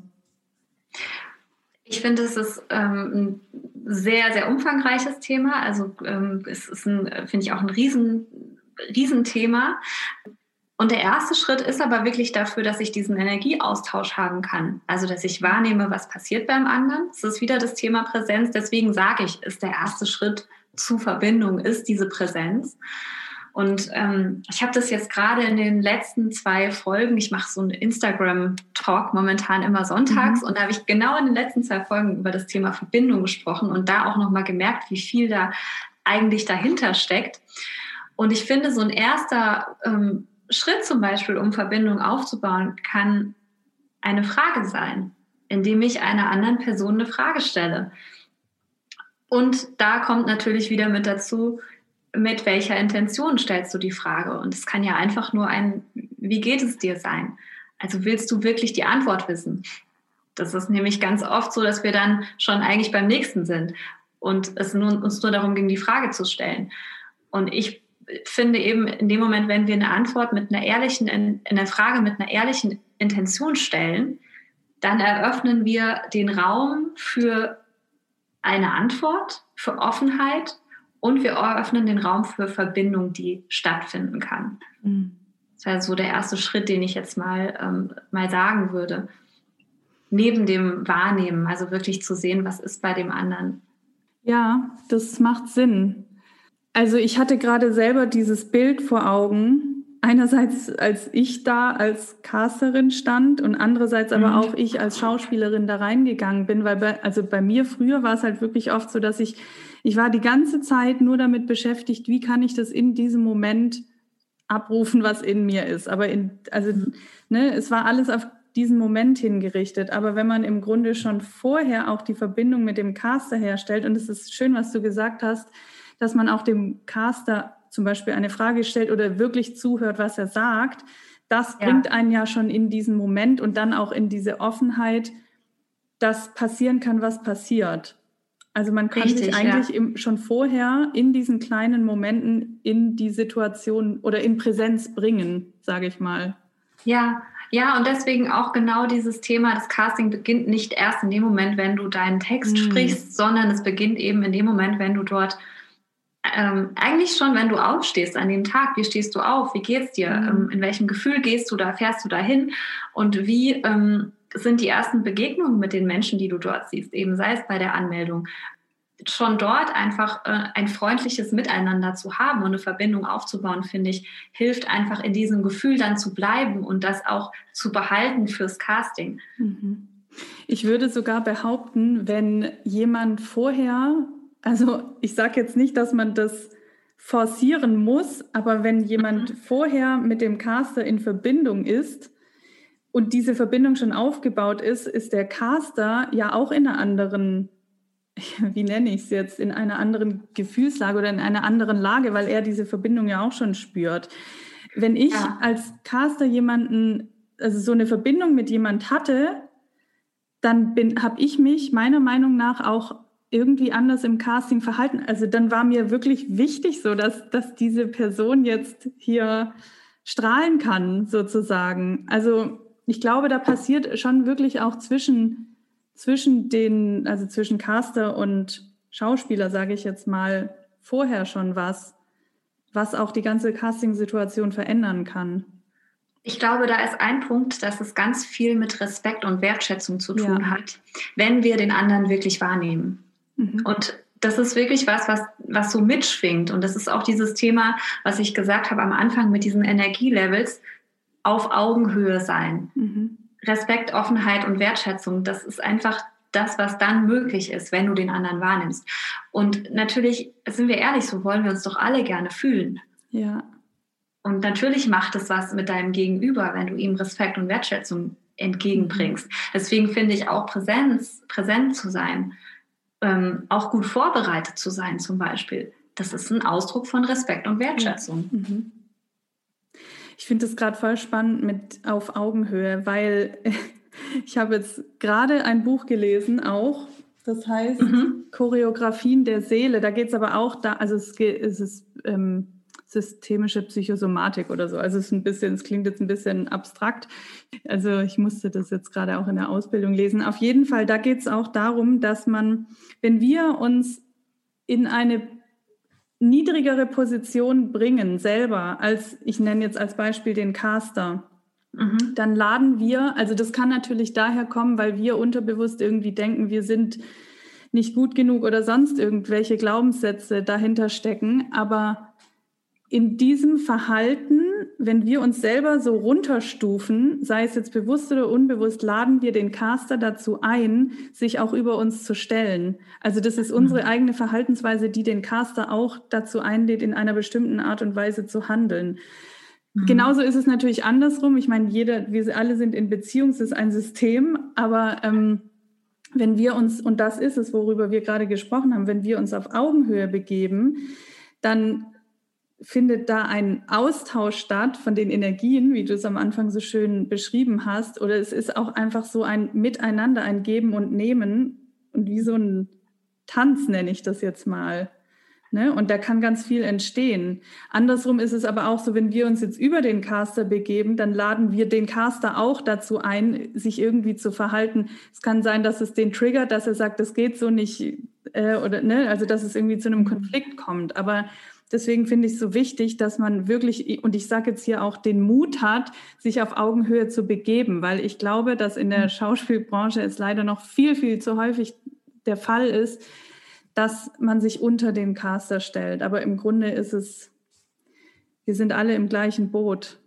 Ich finde, es ist ähm, ein sehr, sehr umfangreiches Thema. Also ähm, es ist, ein, finde ich, auch ein Riesen, Riesenthema. Und der erste Schritt ist aber wirklich dafür, dass ich diesen Energieaustausch haben kann. Also, dass ich wahrnehme, was passiert beim anderen. Das ist wieder das Thema Präsenz. Deswegen sage ich, ist der erste Schritt zu Verbindung, ist diese Präsenz. Und ähm, ich habe das jetzt gerade in den letzten zwei Folgen, ich mache so einen Instagram-Talk momentan immer sonntags mhm. und da habe ich genau in den letzten zwei Folgen über das Thema Verbindung gesprochen und da auch nochmal gemerkt, wie viel da eigentlich dahinter steckt. Und ich finde, so ein erster ähm, Schritt zum Beispiel, um Verbindung aufzubauen, kann eine Frage sein, indem ich einer anderen Person eine Frage stelle. Und da kommt natürlich wieder mit dazu, mit welcher Intention stellst du die Frage? Und es kann ja einfach nur ein, wie geht es dir sein? Also willst du wirklich die Antwort wissen? Das ist nämlich ganz oft so, dass wir dann schon eigentlich beim nächsten sind und es nun, uns nur darum ging, die Frage zu stellen. Und ich finde eben in dem Moment, wenn wir eine Antwort mit einer ehrlichen, in, in der Frage mit einer ehrlichen Intention stellen, dann eröffnen wir den Raum für eine Antwort, für Offenheit und wir eröffnen den Raum für Verbindung, die stattfinden kann. Mhm. Das wäre so der erste Schritt, den ich jetzt mal, ähm, mal sagen würde. Neben dem Wahrnehmen, also wirklich zu sehen, was ist bei dem anderen. Ja, das macht Sinn. Also ich hatte gerade selber dieses Bild vor Augen. Einerseits, als ich da als Casterin stand und andererseits aber mhm. auch ich als Schauspielerin da reingegangen bin, weil bei, also bei mir früher war es halt wirklich oft so, dass ich ich war die ganze Zeit nur damit beschäftigt, wie kann ich das in diesem Moment abrufen, was in mir ist. Aber in, also, ne, es war alles auf diesen Moment hingerichtet. Aber wenn man im Grunde schon vorher auch die Verbindung mit dem Caster herstellt, und es ist schön, was du gesagt hast, dass man auch dem Caster zum Beispiel eine Frage stellt oder wirklich zuhört, was er sagt, das ja. bringt einen ja schon in diesen Moment und dann auch in diese Offenheit, dass passieren kann, was passiert. Also man kann Richtig, sich eigentlich ja. im, schon vorher in diesen kleinen Momenten in die Situation oder in Präsenz bringen, sage ich mal. Ja, ja, und deswegen auch genau dieses Thema, das Casting beginnt nicht erst in dem Moment, wenn du deinen Text mhm. sprichst, sondern es beginnt eben in dem Moment, wenn du dort ähm, eigentlich schon, wenn du aufstehst an dem Tag, wie stehst du auf, wie geht's dir, mhm. ähm, in welchem Gefühl gehst du da, fährst du dahin und wie ähm, sind die ersten Begegnungen mit den Menschen, die du dort siehst, eben sei es bei der Anmeldung, schon dort einfach äh, ein freundliches Miteinander zu haben und eine Verbindung aufzubauen, finde ich, hilft einfach in diesem Gefühl dann zu bleiben und das auch zu behalten fürs Casting. Mhm. Ich würde sogar behaupten, wenn jemand vorher, also ich sage jetzt nicht, dass man das forcieren muss, aber wenn jemand mhm. vorher mit dem Caster in Verbindung ist, und diese Verbindung schon aufgebaut ist, ist der Caster ja auch in einer anderen, wie nenne ich es jetzt, in einer anderen Gefühlslage oder in einer anderen Lage, weil er diese Verbindung ja auch schon spürt. Wenn ich ja. als Caster jemanden, also so eine Verbindung mit jemand hatte, dann habe ich mich meiner Meinung nach auch irgendwie anders im Casting verhalten. Also dann war mir wirklich wichtig so, dass, dass diese Person jetzt hier strahlen kann, sozusagen. Also ich glaube, da passiert schon wirklich auch zwischen, zwischen den, also zwischen Caster und Schauspieler, sage ich jetzt mal, vorher schon was, was auch die ganze Casting-Situation verändern kann. Ich glaube, da ist ein Punkt, dass es ganz viel mit Respekt und Wertschätzung zu tun ja. hat, wenn wir den anderen wirklich wahrnehmen. Mhm. Und das ist wirklich was, was, was so mitschwingt. Und das ist auch dieses Thema, was ich gesagt habe am Anfang mit diesen Energielevels auf Augenhöhe sein. Mhm. Respekt, Offenheit und Wertschätzung, das ist einfach das, was dann möglich ist, wenn du den anderen wahrnimmst. Und natürlich, sind wir ehrlich, so wollen wir uns doch alle gerne fühlen. Ja. Und natürlich macht es was mit deinem Gegenüber, wenn du ihm Respekt und Wertschätzung entgegenbringst. Mhm. Deswegen finde ich auch Präsenz, präsent zu sein, ähm, auch gut vorbereitet zu sein zum Beispiel, das ist ein Ausdruck von Respekt und Wertschätzung. Mhm. Ich finde es gerade voll spannend mit auf Augenhöhe, weil ich habe jetzt gerade ein Buch gelesen, auch, das heißt mhm. Choreografien der Seele. Da geht es aber auch da, also es, es ist ähm, systemische Psychosomatik oder so. Also es ist ein bisschen, es klingt jetzt ein bisschen abstrakt. Also ich musste das jetzt gerade auch in der Ausbildung lesen. Auf jeden Fall, da geht es auch darum, dass man, wenn wir uns in eine niedrigere Position bringen, selber, als ich nenne jetzt als Beispiel den Caster, mhm. dann laden wir, also das kann natürlich daher kommen, weil wir unterbewusst irgendwie denken, wir sind nicht gut genug oder sonst irgendwelche Glaubenssätze dahinter stecken. Aber in diesem Verhalten, wenn wir uns selber so runterstufen, sei es jetzt bewusst oder unbewusst, laden wir den Caster dazu ein, sich auch über uns zu stellen. Also das ist unsere mhm. eigene Verhaltensweise, die den Caster auch dazu einlädt, in einer bestimmten Art und Weise zu handeln. Mhm. Genauso ist es natürlich andersrum. Ich meine, jeder, wir alle sind in Beziehung, es ist ein System, aber ähm, wenn wir uns, und das ist es, worüber wir gerade gesprochen haben, wenn wir uns auf Augenhöhe begeben, dann findet da ein Austausch statt von den Energien, wie du es am Anfang so schön beschrieben hast, oder es ist auch einfach so ein Miteinander, ein Geben und Nehmen und wie so ein Tanz nenne ich das jetzt mal. Ne? Und da kann ganz viel entstehen. Andersrum ist es aber auch so, wenn wir uns jetzt über den Caster begeben, dann laden wir den Caster auch dazu ein, sich irgendwie zu verhalten. Es kann sein, dass es den triggert, dass er sagt, das geht so nicht, äh, oder ne, also dass es irgendwie zu einem. Konflikt kommt. Aber deswegen finde ich es so wichtig, dass man wirklich, und ich sage jetzt hier auch, den Mut hat, sich auf Augenhöhe zu begeben, weil ich glaube, dass in der mhm. Schauspielbranche es leider noch viel, viel zu häufig der Fall ist, dass man sich unter den Caster stellt. Aber im Grunde ist es, wir sind alle im gleichen Boot.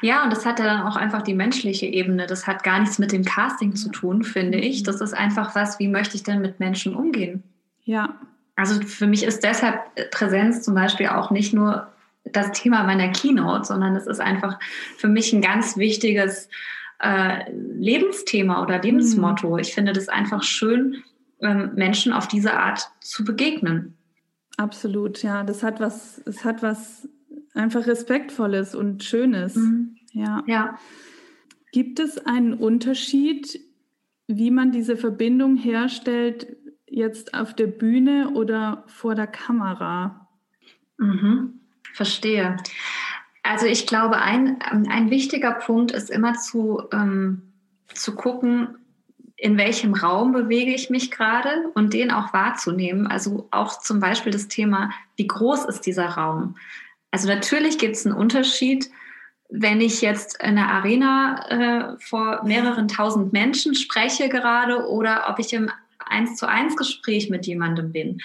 Ja, und das hat ja dann auch einfach die menschliche Ebene. Das hat gar nichts mit dem Casting zu tun, finde ich. Das ist einfach was, wie möchte ich denn mit Menschen umgehen? Ja. Also für mich ist deshalb Präsenz zum Beispiel auch nicht nur das Thema meiner Keynote, sondern es ist einfach für mich ein ganz wichtiges äh, Lebensthema oder Lebensmotto. Mhm. Ich finde das einfach schön, ähm, Menschen auf diese Art zu begegnen. Absolut, ja. Das hat was, es hat was einfach Respektvolles und Schönes. Mhm. Ja. ja. Gibt es einen Unterschied, wie man diese Verbindung herstellt, jetzt auf der Bühne oder vor der Kamera? Mhm. Verstehe. Also ich glaube, ein, ein wichtiger Punkt ist immer zu, ähm, zu gucken, in welchem Raum bewege ich mich gerade und den auch wahrzunehmen. Also auch zum Beispiel das Thema, wie groß ist dieser Raum? Also natürlich gibt es einen Unterschied, wenn ich jetzt in einer Arena äh, vor mehreren tausend Menschen spreche gerade oder ob ich im eins zu eins Gespräch mit jemandem bin.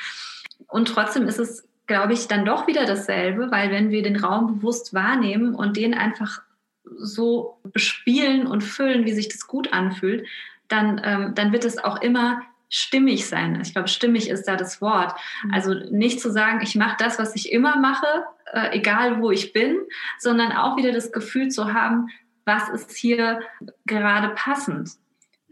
Und trotzdem ist es, glaube ich, dann doch wieder dasselbe, weil wenn wir den Raum bewusst wahrnehmen und den einfach so bespielen und füllen, wie sich das gut anfühlt, dann, ähm, dann wird es auch immer stimmig sein. Ich glaube, stimmig ist da das Wort. Mhm. Also nicht zu sagen, ich mache das, was ich immer mache, äh, egal wo ich bin, sondern auch wieder das Gefühl zu haben, was ist hier gerade passend.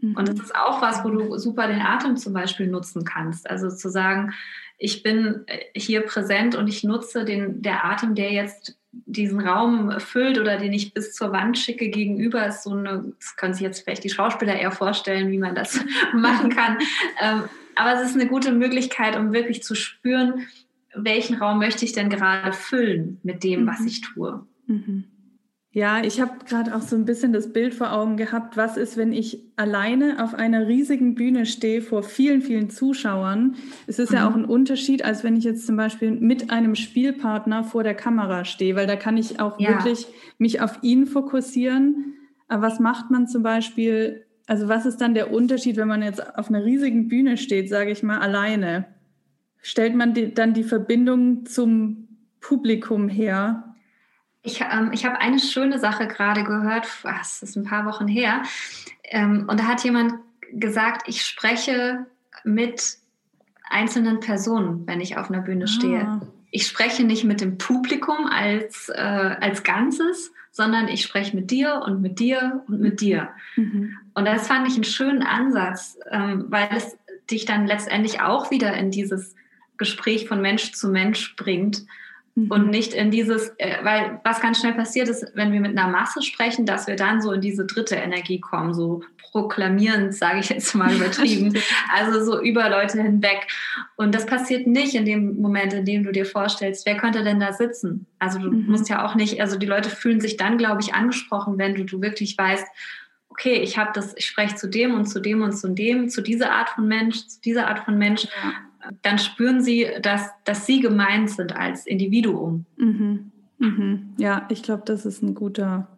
Mhm. Und das ist auch was, wo du super den Atem zum Beispiel nutzen kannst. Also zu sagen, ich bin äh, hier präsent und ich nutze den, der Atem, der jetzt diesen Raum füllt oder den ich bis zur Wand schicke gegenüber, ist so eine, das können sich jetzt vielleicht die Schauspieler eher vorstellen, wie man das machen kann. Ähm, aber es ist eine gute Möglichkeit, um wirklich zu spüren, welchen Raum möchte ich denn gerade füllen mit dem, was mhm. ich tue. Mhm. Ja, ich habe gerade auch so ein bisschen das Bild vor Augen gehabt, was ist, wenn ich alleine auf einer riesigen Bühne stehe vor vielen, vielen Zuschauern. Es ist mhm. ja auch ein Unterschied, als wenn ich jetzt zum Beispiel mit einem Spielpartner vor der Kamera stehe, weil da kann ich auch ja. wirklich mich auf ihn fokussieren. Aber was macht man zum Beispiel, also was ist dann der Unterschied, wenn man jetzt auf einer riesigen Bühne steht, sage ich mal, alleine? Stellt man die, dann die Verbindung zum Publikum her? Ich, ähm, ich habe eine schöne Sache gerade gehört, das ist ein paar Wochen her, ähm, und da hat jemand gesagt, ich spreche mit einzelnen Personen, wenn ich auf einer Bühne stehe. Ah. Ich spreche nicht mit dem Publikum als, äh, als Ganzes, sondern ich spreche mit dir und mit dir und mit dir. Mhm. Und das fand ich einen schönen Ansatz, ähm, weil es dich dann letztendlich auch wieder in dieses Gespräch von Mensch zu Mensch bringt Mhm. Und nicht in dieses, äh, weil was ganz schnell passiert ist, wenn wir mit einer Masse sprechen, dass wir dann so in diese dritte Energie kommen, so proklamierend, sage ich jetzt mal übertrieben, also so über Leute hinweg. Und das passiert nicht in dem Moment, in dem du dir vorstellst, wer könnte denn da sitzen? Also du mhm. musst ja auch nicht, also die Leute fühlen sich dann, glaube ich, angesprochen, wenn du, du wirklich weißt, okay, ich habe das, ich spreche zu dem und zu dem und zu dem, zu dieser Art von Mensch, zu dieser Art von Mensch. Dann spüren sie, dass, dass sie gemeint sind als Individuum. Mhm. Mhm. Ja, ich glaube, das ist ein guter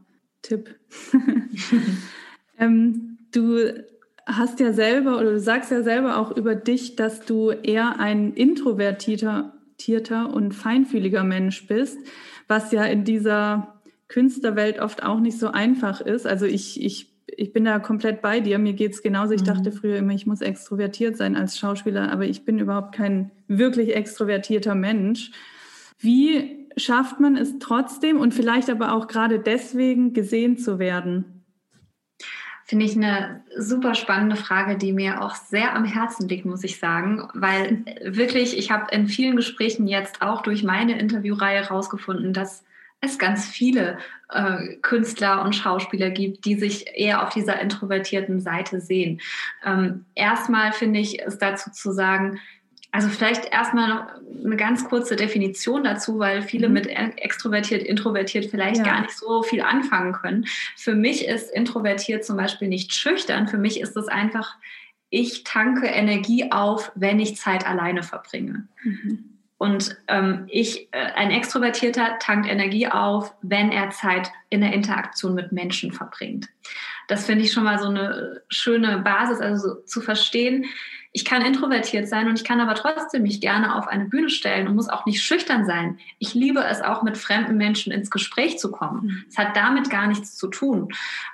Tipp. ähm, du hast ja selber oder du sagst ja selber auch über dich, dass du eher ein introvertierter und feinfühliger Mensch bist, was ja in dieser Künstlerwelt oft auch nicht so einfach ist. Also ich, ich ich bin da komplett bei dir. Mir geht es genauso. Ich mhm. dachte früher immer, ich muss extrovertiert sein als Schauspieler, aber ich bin überhaupt kein wirklich extrovertierter Mensch. Wie schafft man es trotzdem und vielleicht aber auch gerade deswegen gesehen zu werden? Finde ich eine super spannende Frage, die mir auch sehr am Herzen liegt, muss ich sagen, weil wirklich, ich habe in vielen Gesprächen jetzt auch durch meine Interviewreihe herausgefunden, dass es ganz viele äh, Künstler und Schauspieler gibt, die sich eher auf dieser introvertierten Seite sehen. Ähm, erstmal finde ich es dazu zu sagen, also vielleicht erstmal noch eine ganz kurze Definition dazu, weil viele mhm. mit extrovertiert, introvertiert vielleicht ja. gar nicht so viel anfangen können. Für mich ist introvertiert zum Beispiel nicht schüchtern. Für mich ist es einfach, ich tanke Energie auf, wenn ich Zeit alleine verbringe. Mhm. Und ähm, ich, äh, ein Extrovertierter tankt Energie auf, wenn er Zeit in der Interaktion mit Menschen verbringt. Das finde ich schon mal so eine schöne Basis, also so, zu verstehen, ich kann introvertiert sein und ich kann aber trotzdem mich gerne auf eine Bühne stellen und muss auch nicht schüchtern sein. Ich liebe es auch mit fremden Menschen ins Gespräch zu kommen. Mhm. Es hat damit gar nichts zu tun.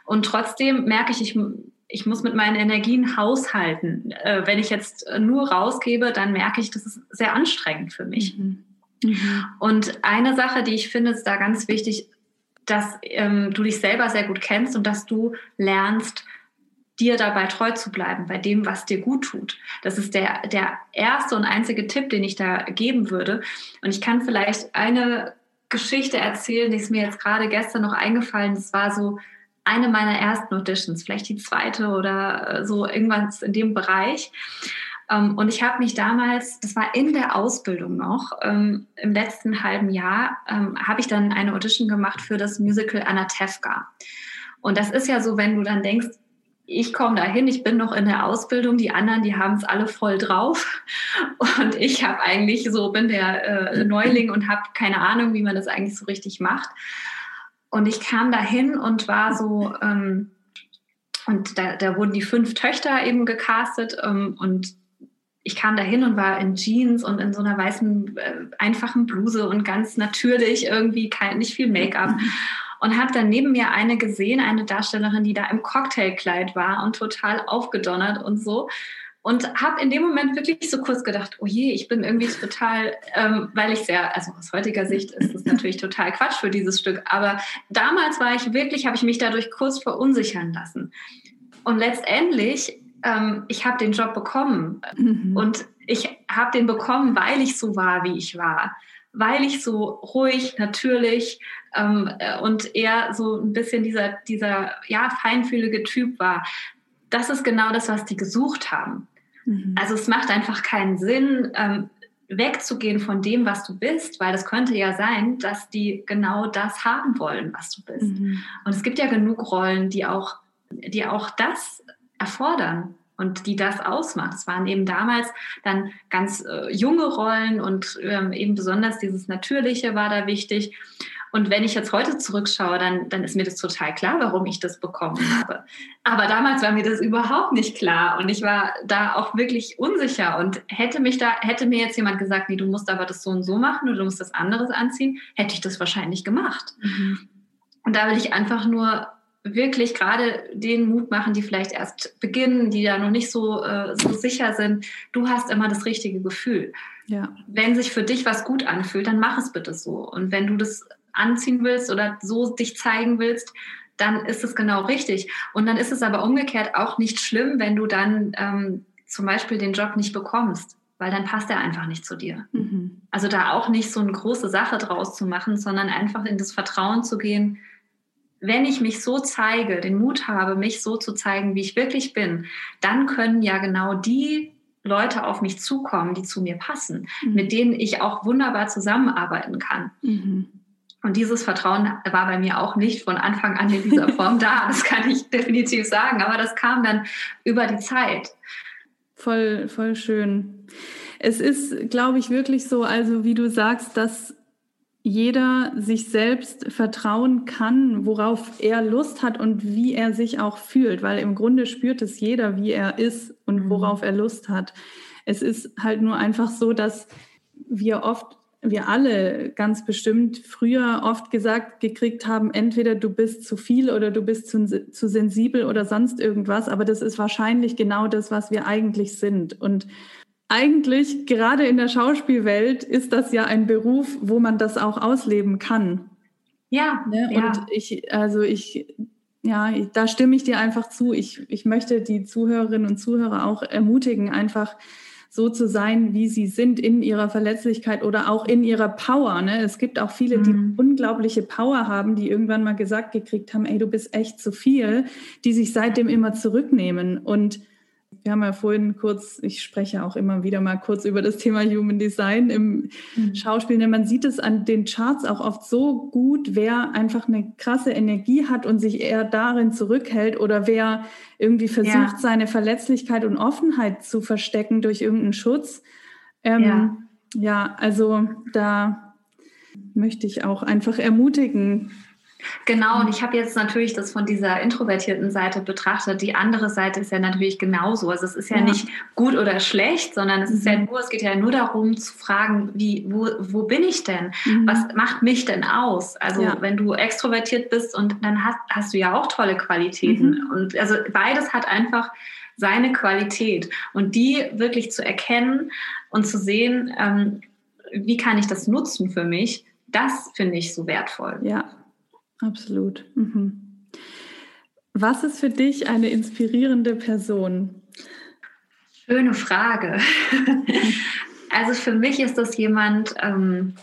Und trotzdem merke ich, ich ich muss mit meinen Energien haushalten. Äh, wenn ich jetzt nur rausgebe, dann merke ich, das ist sehr anstrengend für mich. Mhm. Mhm. Und eine Sache, die ich finde, ist da ganz wichtig, dass ähm, du dich selber sehr gut kennst und dass du lernst, dir dabei treu zu bleiben, bei dem, was dir gut tut. Das ist der, der erste und einzige Tipp, den ich da geben würde. Und ich kann vielleicht eine Geschichte erzählen, die ist mir jetzt gerade gestern noch eingefallen. Das war so, eine meiner ersten Auditions, vielleicht die zweite oder äh, so irgendwas in dem Bereich. Ähm, und ich habe mich damals, das war in der Ausbildung noch, ähm, im letzten halben Jahr, ähm, habe ich dann eine Audition gemacht für das Musical Anatevka. Und das ist ja so, wenn du dann denkst, ich komme dahin, ich bin noch in der Ausbildung, die anderen, die haben es alle voll drauf. Und ich habe eigentlich so, bin der äh, Neuling und habe keine Ahnung, wie man das eigentlich so richtig macht. Und ich kam dahin und war so, ähm, und da, da wurden die fünf Töchter eben gecastet ähm, und ich kam dahin und war in Jeans und in so einer weißen, äh, einfachen Bluse und ganz natürlich irgendwie kein, nicht viel Make-up. Und habe dann neben mir eine gesehen, eine Darstellerin, die da im Cocktailkleid war und total aufgedonnert und so und habe in dem Moment wirklich so kurz gedacht, oh je, ich bin irgendwie total, ähm, weil ich sehr, also aus heutiger Sicht ist es natürlich total Quatsch für dieses Stück, aber damals war ich wirklich, habe ich mich dadurch kurz verunsichern lassen. Und letztendlich, ähm, ich habe den Job bekommen mhm. und ich habe den bekommen, weil ich so war, wie ich war, weil ich so ruhig, natürlich ähm, äh, und eher so ein bisschen dieser, dieser ja, feinfühlige Typ war das ist genau das, was die gesucht haben. Mhm. Also es macht einfach keinen Sinn, ähm, wegzugehen von dem, was du bist, weil das könnte ja sein, dass die genau das haben wollen, was du bist. Mhm. Und es gibt ja genug Rollen, die auch, die auch das erfordern und die das ausmacht. Es waren eben damals dann ganz äh, junge Rollen und ähm, eben besonders dieses Natürliche war da wichtig. Und wenn ich jetzt heute zurückschaue, dann, dann ist mir das total klar, warum ich das bekommen habe. Aber damals war mir das überhaupt nicht klar und ich war da auch wirklich unsicher und hätte mich da, hätte mir jetzt jemand gesagt, nee, du musst aber das so und so machen oder du musst das anderes anziehen, hätte ich das wahrscheinlich gemacht. Mhm. Und da will ich einfach nur wirklich gerade den Mut machen, die vielleicht erst beginnen, die da noch nicht so, äh, so sicher sind. Du hast immer das richtige Gefühl. Ja. Wenn sich für dich was gut anfühlt, dann mach es bitte so. Und wenn du das anziehen willst oder so dich zeigen willst, dann ist es genau richtig. Und dann ist es aber umgekehrt auch nicht schlimm, wenn du dann ähm, zum Beispiel den Job nicht bekommst. weil dann passt er einfach nicht zu dir. Mhm. Also da auch nicht so eine große Sache draus zu machen, sondern einfach in das Vertrauen zu gehen, wenn ich mich so zeige, den Mut habe, mich so zu zeigen, wie ich wirklich bin, dann können ja genau die Leute auf mich zukommen, die zu mir passen, mhm. mit denen ich auch wunderbar zusammenarbeiten kann. Mhm. Und dieses Vertrauen war bei mir auch nicht von Anfang an in dieser Form da. Das kann ich definitiv sagen. Aber das kam dann über die Zeit. Voll, voll schön. Es ist, glaube ich, wirklich so, also wie du sagst, dass jeder sich selbst vertrauen kann, worauf er Lust hat und wie er sich auch fühlt, weil im Grunde spürt es jeder, wie er ist und mhm. worauf er Lust hat. Es ist halt nur einfach so, dass wir oft, wir alle ganz bestimmt früher oft gesagt gekriegt haben, entweder du bist zu viel oder du bist zu, zu sensibel oder sonst irgendwas, aber das ist wahrscheinlich genau das, was wir eigentlich sind. Und eigentlich gerade in der Schauspielwelt ist das ja ein Beruf, wo man das auch ausleben kann. Ja. Ne? Und ja. ich, also ich, ja, da stimme ich dir einfach zu. Ich, ich möchte die Zuhörerinnen und Zuhörer auch ermutigen, einfach so zu sein, wie sie sind in ihrer Verletzlichkeit oder auch in ihrer Power. Ne? Es gibt auch viele, die mhm. unglaubliche Power haben, die irgendwann mal gesagt gekriegt haben, ey, du bist echt zu viel, die sich seitdem immer zurücknehmen. Und wir haben ja vorhin kurz, ich spreche auch immer wieder mal kurz über das Thema Human Design im mhm. Schauspiel. Ne, man sieht es an den Charts auch oft so gut, wer einfach eine krasse Energie hat und sich eher darin zurückhält oder wer irgendwie versucht, ja. seine Verletzlichkeit und Offenheit zu verstecken durch irgendeinen Schutz. Ähm, ja. ja, also da möchte ich auch einfach ermutigen, Genau, und ich habe jetzt natürlich das von dieser introvertierten Seite betrachtet. Die andere Seite ist ja natürlich genauso. Also es ist ja, ja. nicht gut oder schlecht, sondern es ist ja mhm. nur, es geht ja nur darum zu fragen, wie, wo, wo bin ich denn? Mhm. Was macht mich denn aus? Also ja. wenn du extrovertiert bist und dann hast, hast du ja auch tolle Qualitäten. Mhm. Und also beides hat einfach seine Qualität. Und die wirklich zu erkennen und zu sehen, ähm, wie kann ich das nutzen für mich, das finde ich so wertvoll. Ja, Absolut. Mhm. Was ist für dich eine inspirierende Person? Schöne Frage. also für mich ist das jemand, ähm,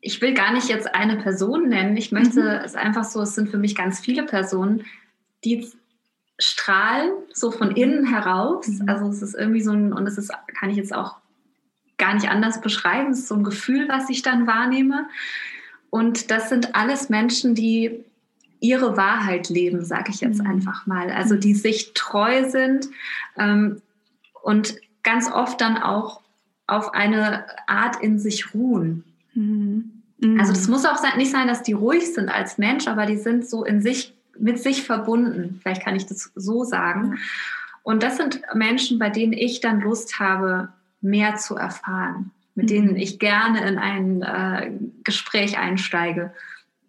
ich will gar nicht jetzt eine Person nennen. Ich möchte mhm. es einfach so, es sind für mich ganz viele Personen, die strahlen so von innen heraus. Mhm. Also es ist irgendwie so ein, und es ist, kann ich jetzt auch gar nicht anders beschreiben, es ist so ein Gefühl, was ich dann wahrnehme. Und das sind alles Menschen, die ihre Wahrheit leben, sage ich jetzt mhm. einfach mal. Also die sich treu sind ähm, und ganz oft dann auch auf eine Art in sich ruhen. Mhm. Mhm. Also das muss auch nicht sein, dass die ruhig sind als Mensch, aber die sind so in sich, mit sich verbunden. Vielleicht kann ich das so sagen. Und das sind Menschen, bei denen ich dann Lust habe, mehr zu erfahren mit denen mhm. ich gerne in ein äh, Gespräch einsteige.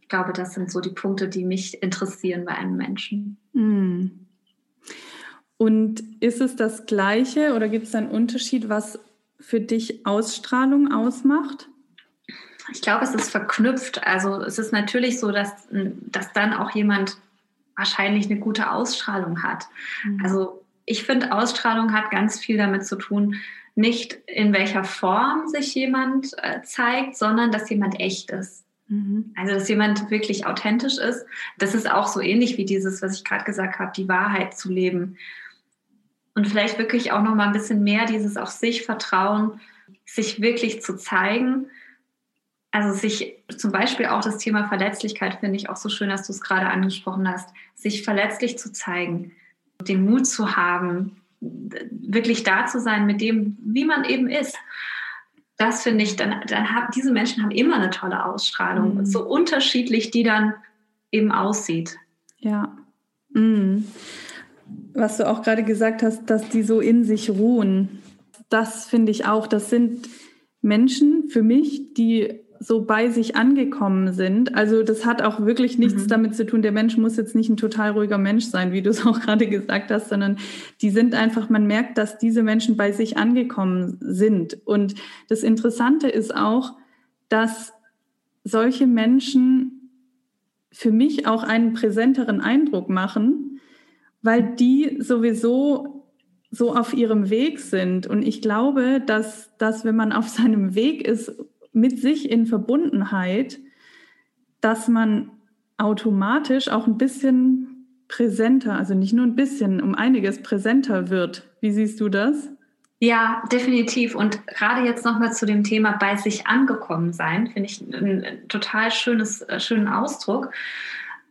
Ich glaube, das sind so die Punkte, die mich interessieren bei einem Menschen. Mhm. Und ist es das Gleiche oder gibt es einen Unterschied, was für dich Ausstrahlung ausmacht? Ich glaube, es ist verknüpft. Also es ist natürlich so, dass, dass dann auch jemand wahrscheinlich eine gute Ausstrahlung hat. Mhm. Also ich finde, Ausstrahlung hat ganz viel damit zu tun, nicht in welcher Form sich jemand äh, zeigt, sondern dass jemand echt ist. Mhm. Also, dass jemand wirklich authentisch ist. Das ist auch so ähnlich wie dieses, was ich gerade gesagt habe, die Wahrheit zu leben. Und vielleicht wirklich auch noch mal ein bisschen mehr dieses auf sich vertrauen, sich wirklich zu zeigen. Also sich zum Beispiel auch das Thema Verletzlichkeit finde ich auch so schön, dass du es gerade angesprochen hast, sich verletzlich zu zeigen, den Mut zu haben, wirklich da zu sein mit dem, wie man eben ist. Das finde ich, dann, dann haben diese Menschen haben immer eine tolle Ausstrahlung, mhm. so unterschiedlich die dann eben aussieht. Ja. Mhm. Was du auch gerade gesagt hast, dass die so in sich ruhen, das finde ich auch, das sind Menschen für mich, die so bei sich angekommen sind. Also das hat auch wirklich nichts mhm. damit zu tun, der Mensch muss jetzt nicht ein total ruhiger Mensch sein, wie du es auch gerade gesagt hast, sondern die sind einfach, man merkt, dass diese Menschen bei sich angekommen sind. Und das Interessante ist auch, dass solche Menschen für mich auch einen präsenteren Eindruck machen, weil die sowieso so auf ihrem Weg sind. Und ich glaube, dass, dass wenn man auf seinem Weg ist, mit sich in Verbundenheit, dass man automatisch auch ein bisschen präsenter, also nicht nur ein bisschen, um einiges präsenter wird. Wie siehst du das? Ja, definitiv. Und gerade jetzt nochmal zu dem Thema bei sich angekommen sein, finde ich einen total schönes, äh, schönen Ausdruck.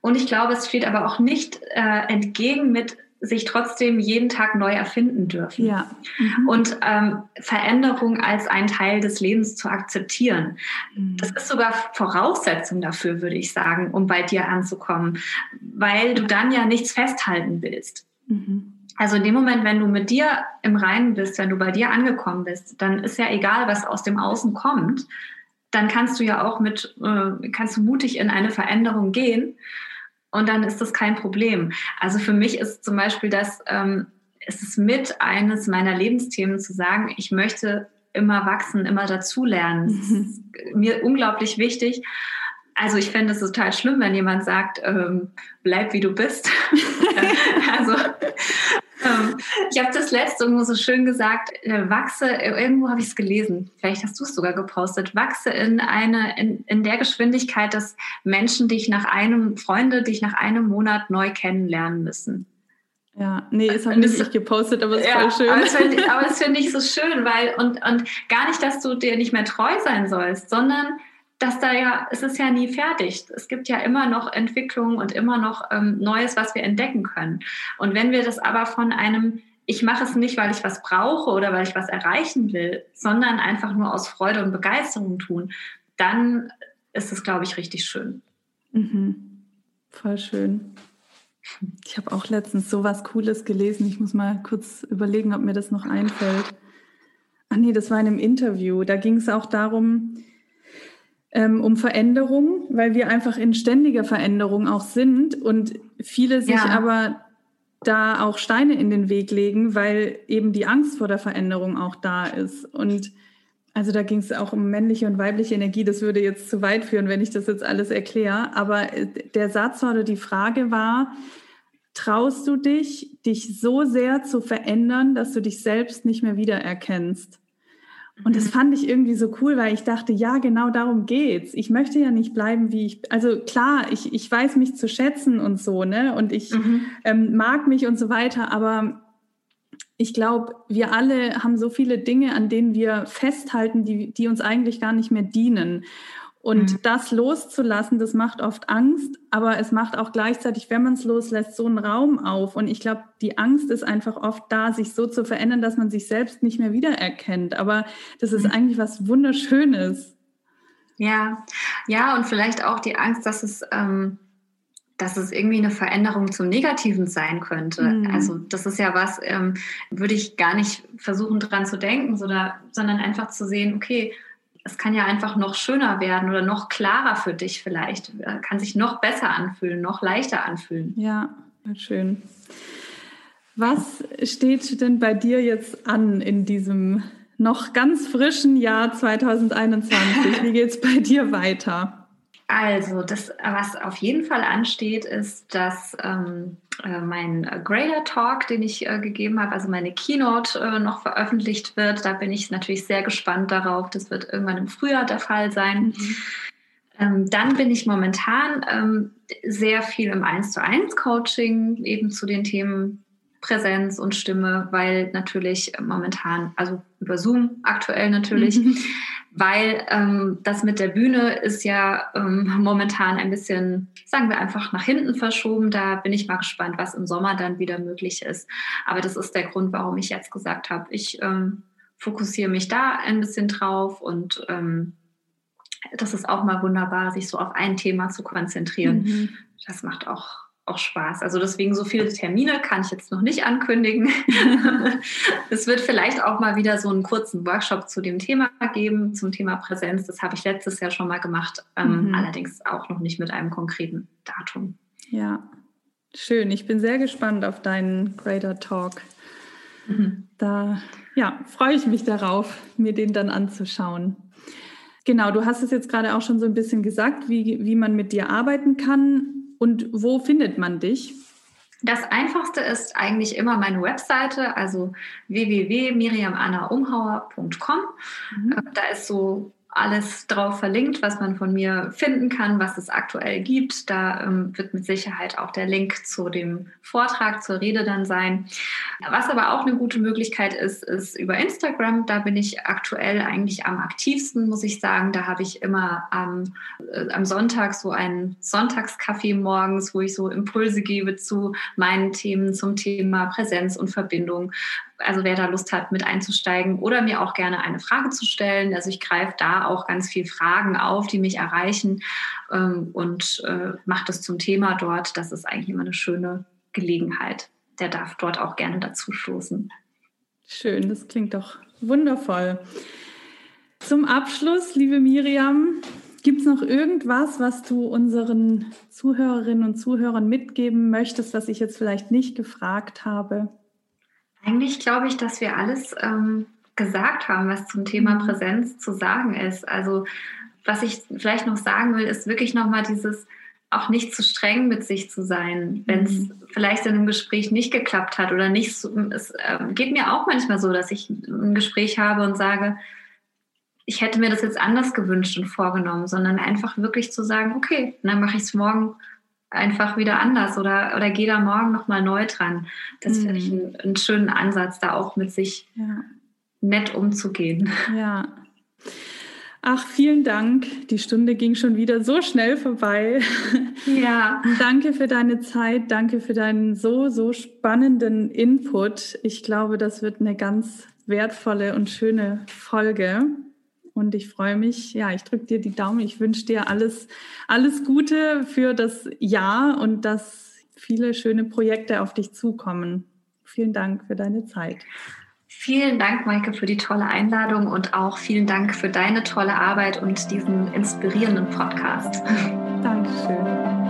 Und ich glaube, es steht aber auch nicht äh, entgegen mit sich trotzdem jeden Tag neu erfinden dürfen. Ja. Mhm. Und ähm, Veränderung als ein Teil des Lebens zu akzeptieren. Mhm. Das ist sogar Voraussetzung dafür, würde ich sagen, um bei dir anzukommen, weil du dann ja nichts festhalten willst. Mhm. Also in dem Moment, wenn du mit dir im Reinen bist, wenn du bei dir angekommen bist, dann ist ja egal, was aus dem Außen kommt. Dann kannst du ja auch mit, äh, kannst du mutig in eine Veränderung gehen und dann ist das kein Problem. Also für mich ist zum Beispiel das, ähm, ist es mit eines meiner Lebensthemen zu sagen, ich möchte immer wachsen, immer dazulernen. Das ist mir unglaublich wichtig. Also ich fände es total schlimm, wenn jemand sagt, ähm, bleib wie du bist. also ich habe das letzte irgendwo so schön gesagt, äh, wachse, irgendwo habe ich es gelesen, vielleicht hast du es sogar gepostet, wachse in eine, in, in der Geschwindigkeit, dass Menschen dich nach einem, Freunde dich nach einem Monat neu kennenlernen müssen. Ja, nee, das habe nicht ich gepostet, aber es ist ja, voll schön. Aber das finde ich, find ich so schön, weil, und, und gar nicht, dass du dir nicht mehr treu sein sollst, sondern dass da ja, es ist ja nie fertig. Es gibt ja immer noch Entwicklungen und immer noch ähm, Neues, was wir entdecken können. Und wenn wir das aber von einem, ich mache es nicht, weil ich was brauche oder weil ich was erreichen will, sondern einfach nur aus Freude und Begeisterung tun, dann ist es, glaube ich, richtig schön. Mhm. Voll schön. Ich habe auch letztens so was Cooles gelesen. Ich muss mal kurz überlegen, ob mir das noch einfällt. Ach nee, das war in einem Interview. Da ging es auch darum, ähm, um Veränderung, weil wir einfach in ständiger Veränderung auch sind und viele sich ja. aber da auch Steine in den Weg legen, weil eben die Angst vor der Veränderung auch da ist. Und also da ging es auch um männliche und weibliche Energie. Das würde jetzt zu weit führen, wenn ich das jetzt alles erkläre. Aber äh, der Satz oder die Frage war, traust du dich, dich so sehr zu verändern, dass du dich selbst nicht mehr wiedererkennst? Und das mhm. fand ich irgendwie so cool, weil ich dachte, ja, genau darum geht's. Ich möchte ja nicht bleiben, wie ich, also klar, ich, ich weiß mich zu schätzen und so, ne? Und ich mhm. ähm, mag mich und so weiter, aber ich glaube, wir alle haben so viele Dinge, an denen wir festhalten, die, die uns eigentlich gar nicht mehr dienen. Und mhm. das loszulassen, das macht oft Angst, aber es macht auch gleichzeitig, wenn man es loslässt, so einen Raum auf. Und ich glaube, die Angst ist einfach oft da, sich so zu verändern, dass man sich selbst nicht mehr wiedererkennt. Aber das ist mhm. eigentlich was Wunderschönes. Ja, ja, und vielleicht auch die Angst, dass es, ähm, dass es irgendwie eine Veränderung zum Negativen sein könnte. Mhm. Also das ist ja was, ähm, würde ich gar nicht versuchen dran zu denken, sondern, sondern einfach zu sehen, okay, es kann ja einfach noch schöner werden oder noch klarer für dich vielleicht, äh, kann sich noch besser anfühlen, noch leichter anfühlen. Ja, schön. Was steht denn bei dir jetzt an in diesem noch ganz frischen Jahr 2021? Wie geht es bei dir weiter? Also, das, was auf jeden Fall ansteht, ist, dass ähm, äh, mein Grader Talk, den ich äh, gegeben habe, also meine Keynote äh, noch veröffentlicht wird. Da bin ich natürlich sehr gespannt darauf. Das wird irgendwann im Frühjahr der Fall sein. Mhm. Ähm, dann bin ich momentan ähm, sehr viel im 1 zu 1 Coaching eben zu den Themen Präsenz und Stimme, weil natürlich momentan, also über Zoom aktuell natürlich, mhm. weil ähm, das mit der Bühne ist ja ähm, momentan ein bisschen, sagen wir einfach, nach hinten verschoben. Da bin ich mal gespannt, was im Sommer dann wieder möglich ist. Aber das ist der Grund, warum ich jetzt gesagt habe, ich ähm, fokussiere mich da ein bisschen drauf und ähm, das ist auch mal wunderbar, sich so auf ein Thema zu konzentrieren. Mhm. Das macht auch auch Spaß. Also deswegen so viele Termine kann ich jetzt noch nicht ankündigen. es wird vielleicht auch mal wieder so einen kurzen Workshop zu dem Thema geben, zum Thema Präsenz. Das habe ich letztes Jahr schon mal gemacht, ähm, mhm. allerdings auch noch nicht mit einem konkreten Datum. Ja, schön. Ich bin sehr gespannt auf deinen Greater Talk. Mhm. Da ja, freue ich mich darauf, mir den dann anzuschauen. Genau, du hast es jetzt gerade auch schon so ein bisschen gesagt, wie, wie man mit dir arbeiten kann. Und wo findet man dich? Das einfachste ist eigentlich immer meine Webseite, also www.miriamannaumhauer.com. Mhm. Äh, da ist so alles drauf verlinkt, was man von mir finden kann, was es aktuell gibt. Da ähm, wird mit Sicherheit auch der Link zu dem Vortrag, zur Rede dann sein. Was aber auch eine gute Möglichkeit ist, ist über Instagram. Da bin ich aktuell eigentlich am aktivsten, muss ich sagen. Da habe ich immer am, äh, am Sonntag so einen Sonntagskaffee morgens, wo ich so Impulse gebe zu meinen Themen, zum Thema Präsenz und Verbindung also wer da Lust hat, mit einzusteigen oder mir auch gerne eine Frage zu stellen. Also ich greife da auch ganz viel Fragen auf, die mich erreichen ähm, und äh, mache das zum Thema dort. Das ist eigentlich immer eine schöne Gelegenheit. Der darf dort auch gerne dazu stoßen. Schön, das klingt doch wundervoll. Zum Abschluss, liebe Miriam, gibt es noch irgendwas, was du unseren Zuhörerinnen und Zuhörern mitgeben möchtest, was ich jetzt vielleicht nicht gefragt habe? Eigentlich glaube ich, dass wir alles ähm, gesagt haben, was zum Thema mhm. Präsenz zu sagen ist. Also was ich vielleicht noch sagen will, ist wirklich nochmal dieses auch nicht zu streng mit sich zu sein, wenn es mhm. vielleicht in einem Gespräch nicht geklappt hat oder nicht. So, es äh, geht mir auch manchmal so, dass ich ein Gespräch habe und sage, ich hätte mir das jetzt anders gewünscht und vorgenommen, sondern einfach wirklich zu sagen, okay, dann mache ich es morgen einfach wieder anders oder, oder geh da morgen nochmal neu dran. Das mhm. finde ich einen, einen, schönen Ansatz, da auch mit sich ja. nett umzugehen. Ja. Ach, vielen Dank. Die Stunde ging schon wieder so schnell vorbei. Ja. danke für deine Zeit. Danke für deinen so, so spannenden Input. Ich glaube, das wird eine ganz wertvolle und schöne Folge. Und ich freue mich, ja, ich drücke dir die Daumen. Ich wünsche dir alles, alles Gute für das Jahr und dass viele schöne Projekte auf dich zukommen. Vielen Dank für deine Zeit. Vielen Dank, Maike, für die tolle Einladung und auch vielen Dank für deine tolle Arbeit und diesen inspirierenden Podcast. Dankeschön.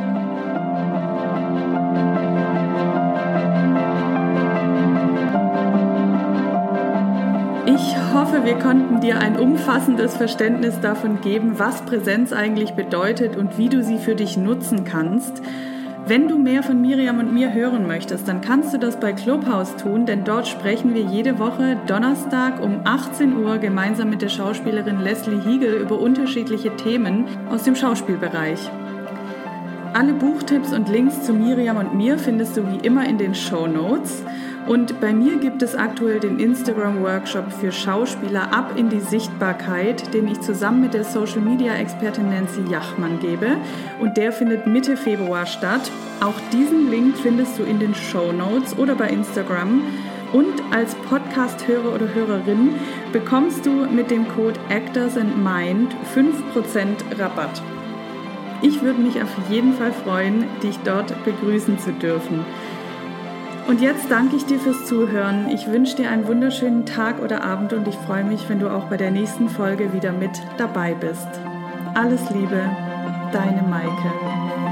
Hoffe, wir konnten dir ein umfassendes Verständnis davon geben, was Präsenz eigentlich bedeutet und wie du sie für dich nutzen kannst. Wenn du mehr von Miriam und mir hören möchtest, dann kannst du das bei Clubhouse tun, denn dort sprechen wir jede Woche Donnerstag um 18 Uhr gemeinsam mit der Schauspielerin Leslie Hiegel über unterschiedliche Themen aus dem Schauspielbereich. Alle Buchtipps und Links zu Miriam und mir findest du wie immer in den Show Notes. Und bei mir gibt es aktuell den Instagram-Workshop für Schauspieler ab in die Sichtbarkeit, den ich zusammen mit der Social-Media-Expertin Nancy Jachmann gebe. Und der findet Mitte Februar statt. Auch diesen Link findest du in den Show Notes oder bei Instagram. Und als Podcast-Hörer oder Hörerin bekommst du mit dem Code Actors and Mind 5% Rabatt. Ich würde mich auf jeden Fall freuen, dich dort begrüßen zu dürfen. Und jetzt danke ich dir fürs Zuhören. Ich wünsche dir einen wunderschönen Tag oder Abend und ich freue mich, wenn du auch bei der nächsten Folge wieder mit dabei bist. Alles Liebe, deine Maike.